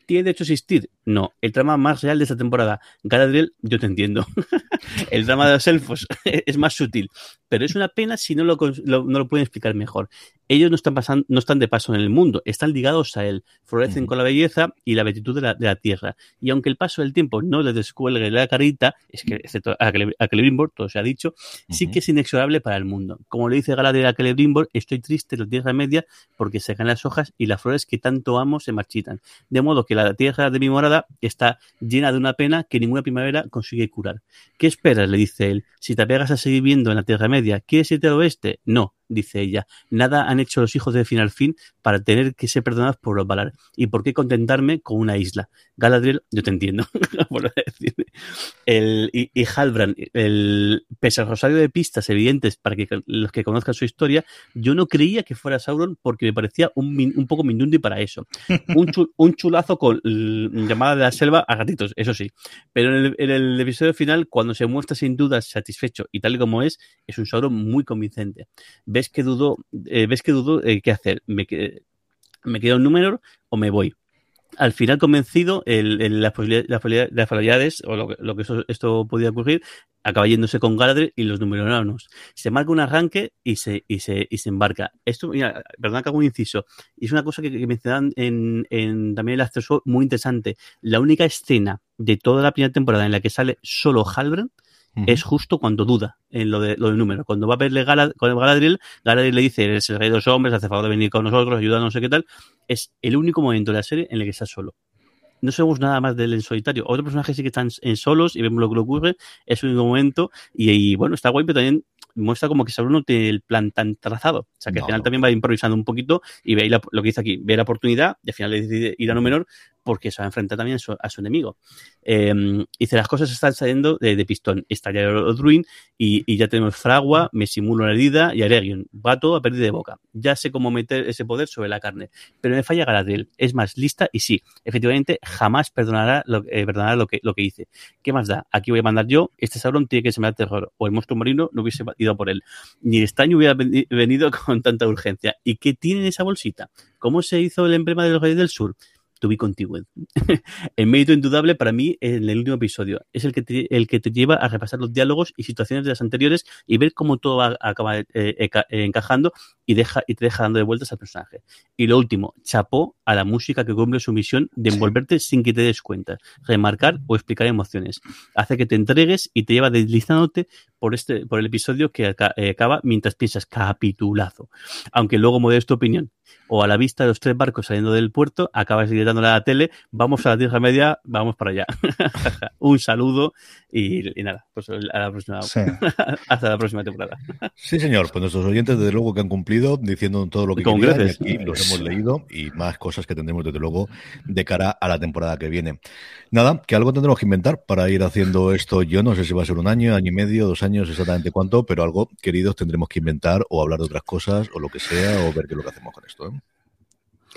¿Tiene derecho a existir? No. El trama más real de esta temporada. Galadriel, yo te entiendo. [laughs] el drama de los elfos [laughs] es más sutil. Pero es una pena si no lo, lo, no lo pueden explicar mejor. Ellos no están, pasando, no están de paso en el mundo, están ligados a él, florecen uh -huh. con la belleza y la beatitud de la, de la, tierra. Y aunque el paso del tiempo no les descuelgue la carita, es que, excepto a Celebrimbor, todo se ha dicho, uh -huh. sí que es inexorable para el mundo. Como le dice Galadriel a Celebrimbor, estoy triste la Tierra Media porque se caen las hojas y las flores que tanto amo se marchitan. De modo que la tierra de mi morada está llena de una pena que ninguna primavera consigue curar. ¿Qué esperas? le dice él. Si te apegas a seguir viendo en la Tierra Media, ¿quieres irte al oeste? No dice ella. Nada han hecho los hijos de fin al fin para tener que ser perdonados por los Valar. ¿Y por qué contentarme con una isla? Galadriel, yo te entiendo. [laughs] el, y, y Halbrand, el, pese al rosario de pistas evidentes para que los que conozcan su historia, yo no creía que fuera Sauron porque me parecía un, un poco mindundi para eso. [laughs] Un, chul, un chulazo con llamada de la selva a gatitos, eso sí. Pero en el, en el episodio final, cuando se muestra sin duda satisfecho y tal y como es, es un Sauron muy convincente. ¿Ves que dudo, eh, ves que dudo eh, qué hacer? ¿Me, me quedo en número o me voy? al final convencido, el, las, probabilidades, o lo, que esto podía ocurrir, acaba yéndose con Galadriel y los numeranos. Se marca un arranque y se, y se, y se embarca. Esto, mira, perdón que hago un inciso, es una cosa que, me dan en, en, también el acceso muy interesante. La única escena de toda la primera temporada en la que sale solo Halbrand es justo cuando duda en lo, de, lo del número. Cuando va a verle Gala, con Galadriel, Galadriel le dice, eres el rey de los hombres, hace favor de venir con nosotros, ayuda, no sé qué tal. Es el único momento de la serie en el que está solo. No sabemos nada más de él en solitario. Otro personaje sí que están en solos y vemos lo que le ocurre. Es un único momento. Y, bueno, está guay, pero también muestra como que Sauron no tiene el plan tan trazado. O sea, que al final también va improvisando un poquito y ve lo que dice aquí, ve la oportunidad y al final le decide ir a no menor porque se va a enfrentar también a su, enemigo. Eh, dice, las cosas están saliendo de, pistón. Está ya Odruin y, y, ya tenemos Fragua, me simulo una herida y Aregion. Va todo a perder de boca. Ya sé cómo meter ese poder sobre la carne. Pero me falla Galadriel. Es más lista y sí, efectivamente, jamás perdonará lo, eh, perdonará lo, que, lo que hice. ¿Qué más da? Aquí voy a mandar yo. Este Sauron tiene que sembrar terror. O el monstruo marino no hubiese ido por él. Ni el estaño hubiera venido [laughs] con tanta urgencia. ¿Y qué tiene en esa bolsita? ¿Cómo se hizo el emblema de los Reyes del Sur? To be continued. [laughs] el mérito indudable para mí en el último episodio es el que, te, el que te lleva a repasar los diálogos y situaciones de las anteriores y ver cómo todo acaba eh, encajando y, deja, y te deja dando de vueltas al personaje. Y lo último, chapó a la música que cumple su misión de envolverte sin que te des cuenta, remarcar o explicar emociones. Hace que te entregues y te lleva deslizándote por, este, por el episodio que eh, acaba mientras piensas capitulazo. Aunque luego modesto tu opinión. O a la vista de los tres barcos saliendo del puerto, acabas gritándole a la tele, vamos a la Tierra Media, vamos para allá. [laughs] Un saludo y, nada, pues a la próxima. [laughs] hasta la próxima temporada. sí, señor. Pues nuestros oyentes, desde luego, que han cumplido diciendo todo lo que querían, y aquí los hemos leído y más cosas que tendremos, desde luego, de cara a la temporada que viene. Nada, que algo tendremos que inventar para ir haciendo esto. Yo no sé si va a ser un año, año y medio, dos años, exactamente cuánto, pero algo, queridos, tendremos que inventar o hablar de otras cosas o lo que sea o ver qué es lo que hacemos con esto. ¿eh?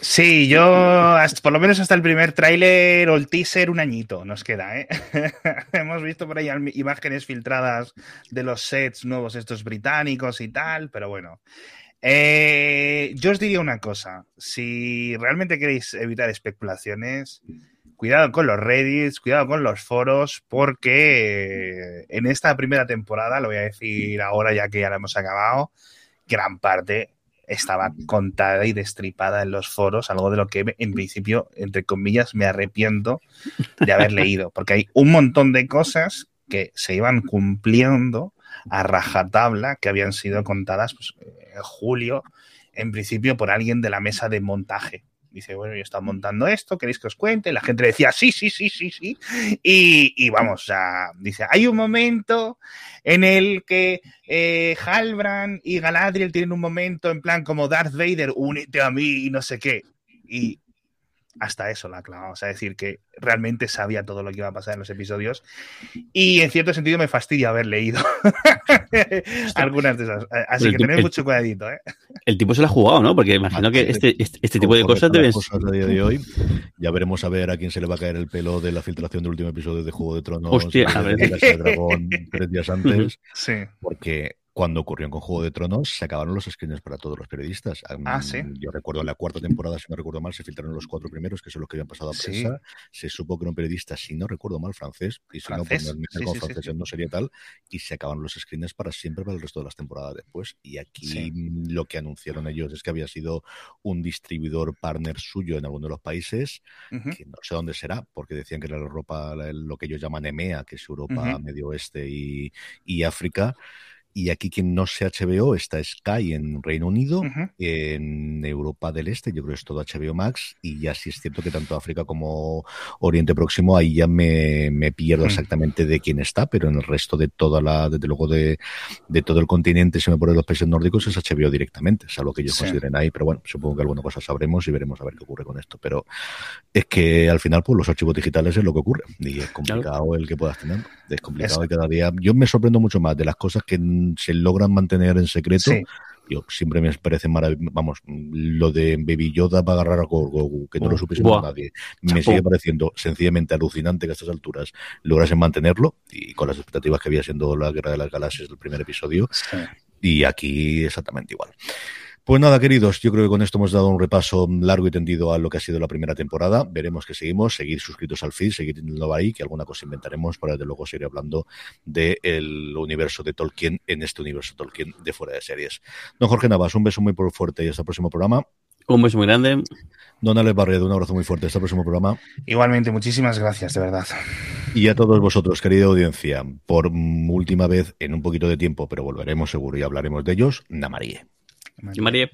Sí, yo por lo menos hasta el primer tráiler o el teaser un añito nos queda, ¿eh? [laughs] Hemos visto por ahí imágenes filtradas de los sets nuevos estos británicos y tal, pero bueno. Eh, yo os diría una cosa, si realmente queréis evitar especulaciones, cuidado con los Reddits, cuidado con los foros, porque en esta primera temporada, lo voy a decir ahora ya que ya la hemos acabado, gran parte estaba contada y destripada en los foros, algo de lo que en principio, entre comillas, me arrepiento de haber [laughs] leído, porque hay un montón de cosas que se iban cumpliendo a rajatabla que habían sido contadas pues, en julio, en principio por alguien de la mesa de montaje. Dice, bueno, yo estaba montando esto, ¿queréis que os cuente? La gente decía, sí, sí, sí, sí, sí. Y, y vamos, sea, dice, hay un momento en el que eh, Halbrand y Galadriel tienen un momento en plan como Darth Vader, únete a mí y no sé qué. Y hasta eso la clavamos, a decir que realmente sabía todo lo que iba a pasar en los episodios y en cierto sentido me fastidia haber leído [laughs] algunas de esas. Así que tened mucho cuidadito. ¿eh? El tipo se lo ha jugado, ¿no? Porque imagino que este, este, este tipo de cosas deben... Cosas a día de hoy, ya veremos a ver a quién se le va a caer el pelo de la filtración del último episodio de Juego de Tronos. Hostia, a ver. De Dragón tres días antes. [laughs] Sí. Porque cuando ocurrió con Juego de Tronos, se acabaron los screens para todos los periodistas. Ah, ¿sí? Yo recuerdo en la cuarta temporada, si no recuerdo mal, se filtraron los cuatro primeros, que son los que habían pasado a prensa. Se supo que era un periodista, si no recuerdo mal, francés, y si no, pues como francés no sería tal, y se acabaron los screens para siempre para el resto de las temporadas después. Y aquí lo que anunciaron ellos es que había sido un distribuidor partner suyo en alguno de los países, que no sé dónde será, porque decían que era la Europa, lo que ellos llaman EMEA, que es Europa, Medio Oeste y, y África. Y aquí quien no sea HBO está Sky en Reino Unido, en Europa del Este, yo creo que es todo HBO Max, y ya sí es cierto que tanto África como Oriente Próximo, ahí ya me, me pierdo exactamente de quién está, pero en el resto de toda la, desde luego de, de todo el continente, si me ponen los países nórdicos, es HBO directamente, es algo que ellos consideren ahí, pero bueno, supongo que alguna cosa sabremos y veremos a ver qué ocurre con esto. Pero es que al final, pues los archivos digitales es lo que ocurre, y es complicado el que puedas tener, es complicado y cada día. Yo me sorprendo mucho más de las cosas que se logran mantener en secreto. Yo siempre me parece maravilloso. Vamos, lo de Baby Yoda para agarrar a Goku, que no lo supiese nadie, me sigue pareciendo sencillamente alucinante que a estas alturas lograsen mantenerlo y con las expectativas que había siendo la Guerra de las Galaxias del primer episodio. Y aquí exactamente igual. Pues nada, queridos, yo creo que con esto hemos dado un repaso largo y tendido a lo que ha sido la primera temporada. Veremos que seguimos, seguir suscritos al feed, seguir teniendo ahí, que alguna cosa inventaremos para desde luego seguir hablando del universo de Tolkien en este universo Tolkien de fuera de series. Don Jorge Navas, un beso muy fuerte y hasta el próximo programa. Un beso muy grande. Don Alex Barredo, un abrazo muy fuerte. Hasta el próximo programa. Igualmente, muchísimas gracias, de verdad. Y a todos vosotros, querida audiencia, por última vez en un poquito de tiempo, pero volveremos seguro y hablaremos de ellos, Namarie. María.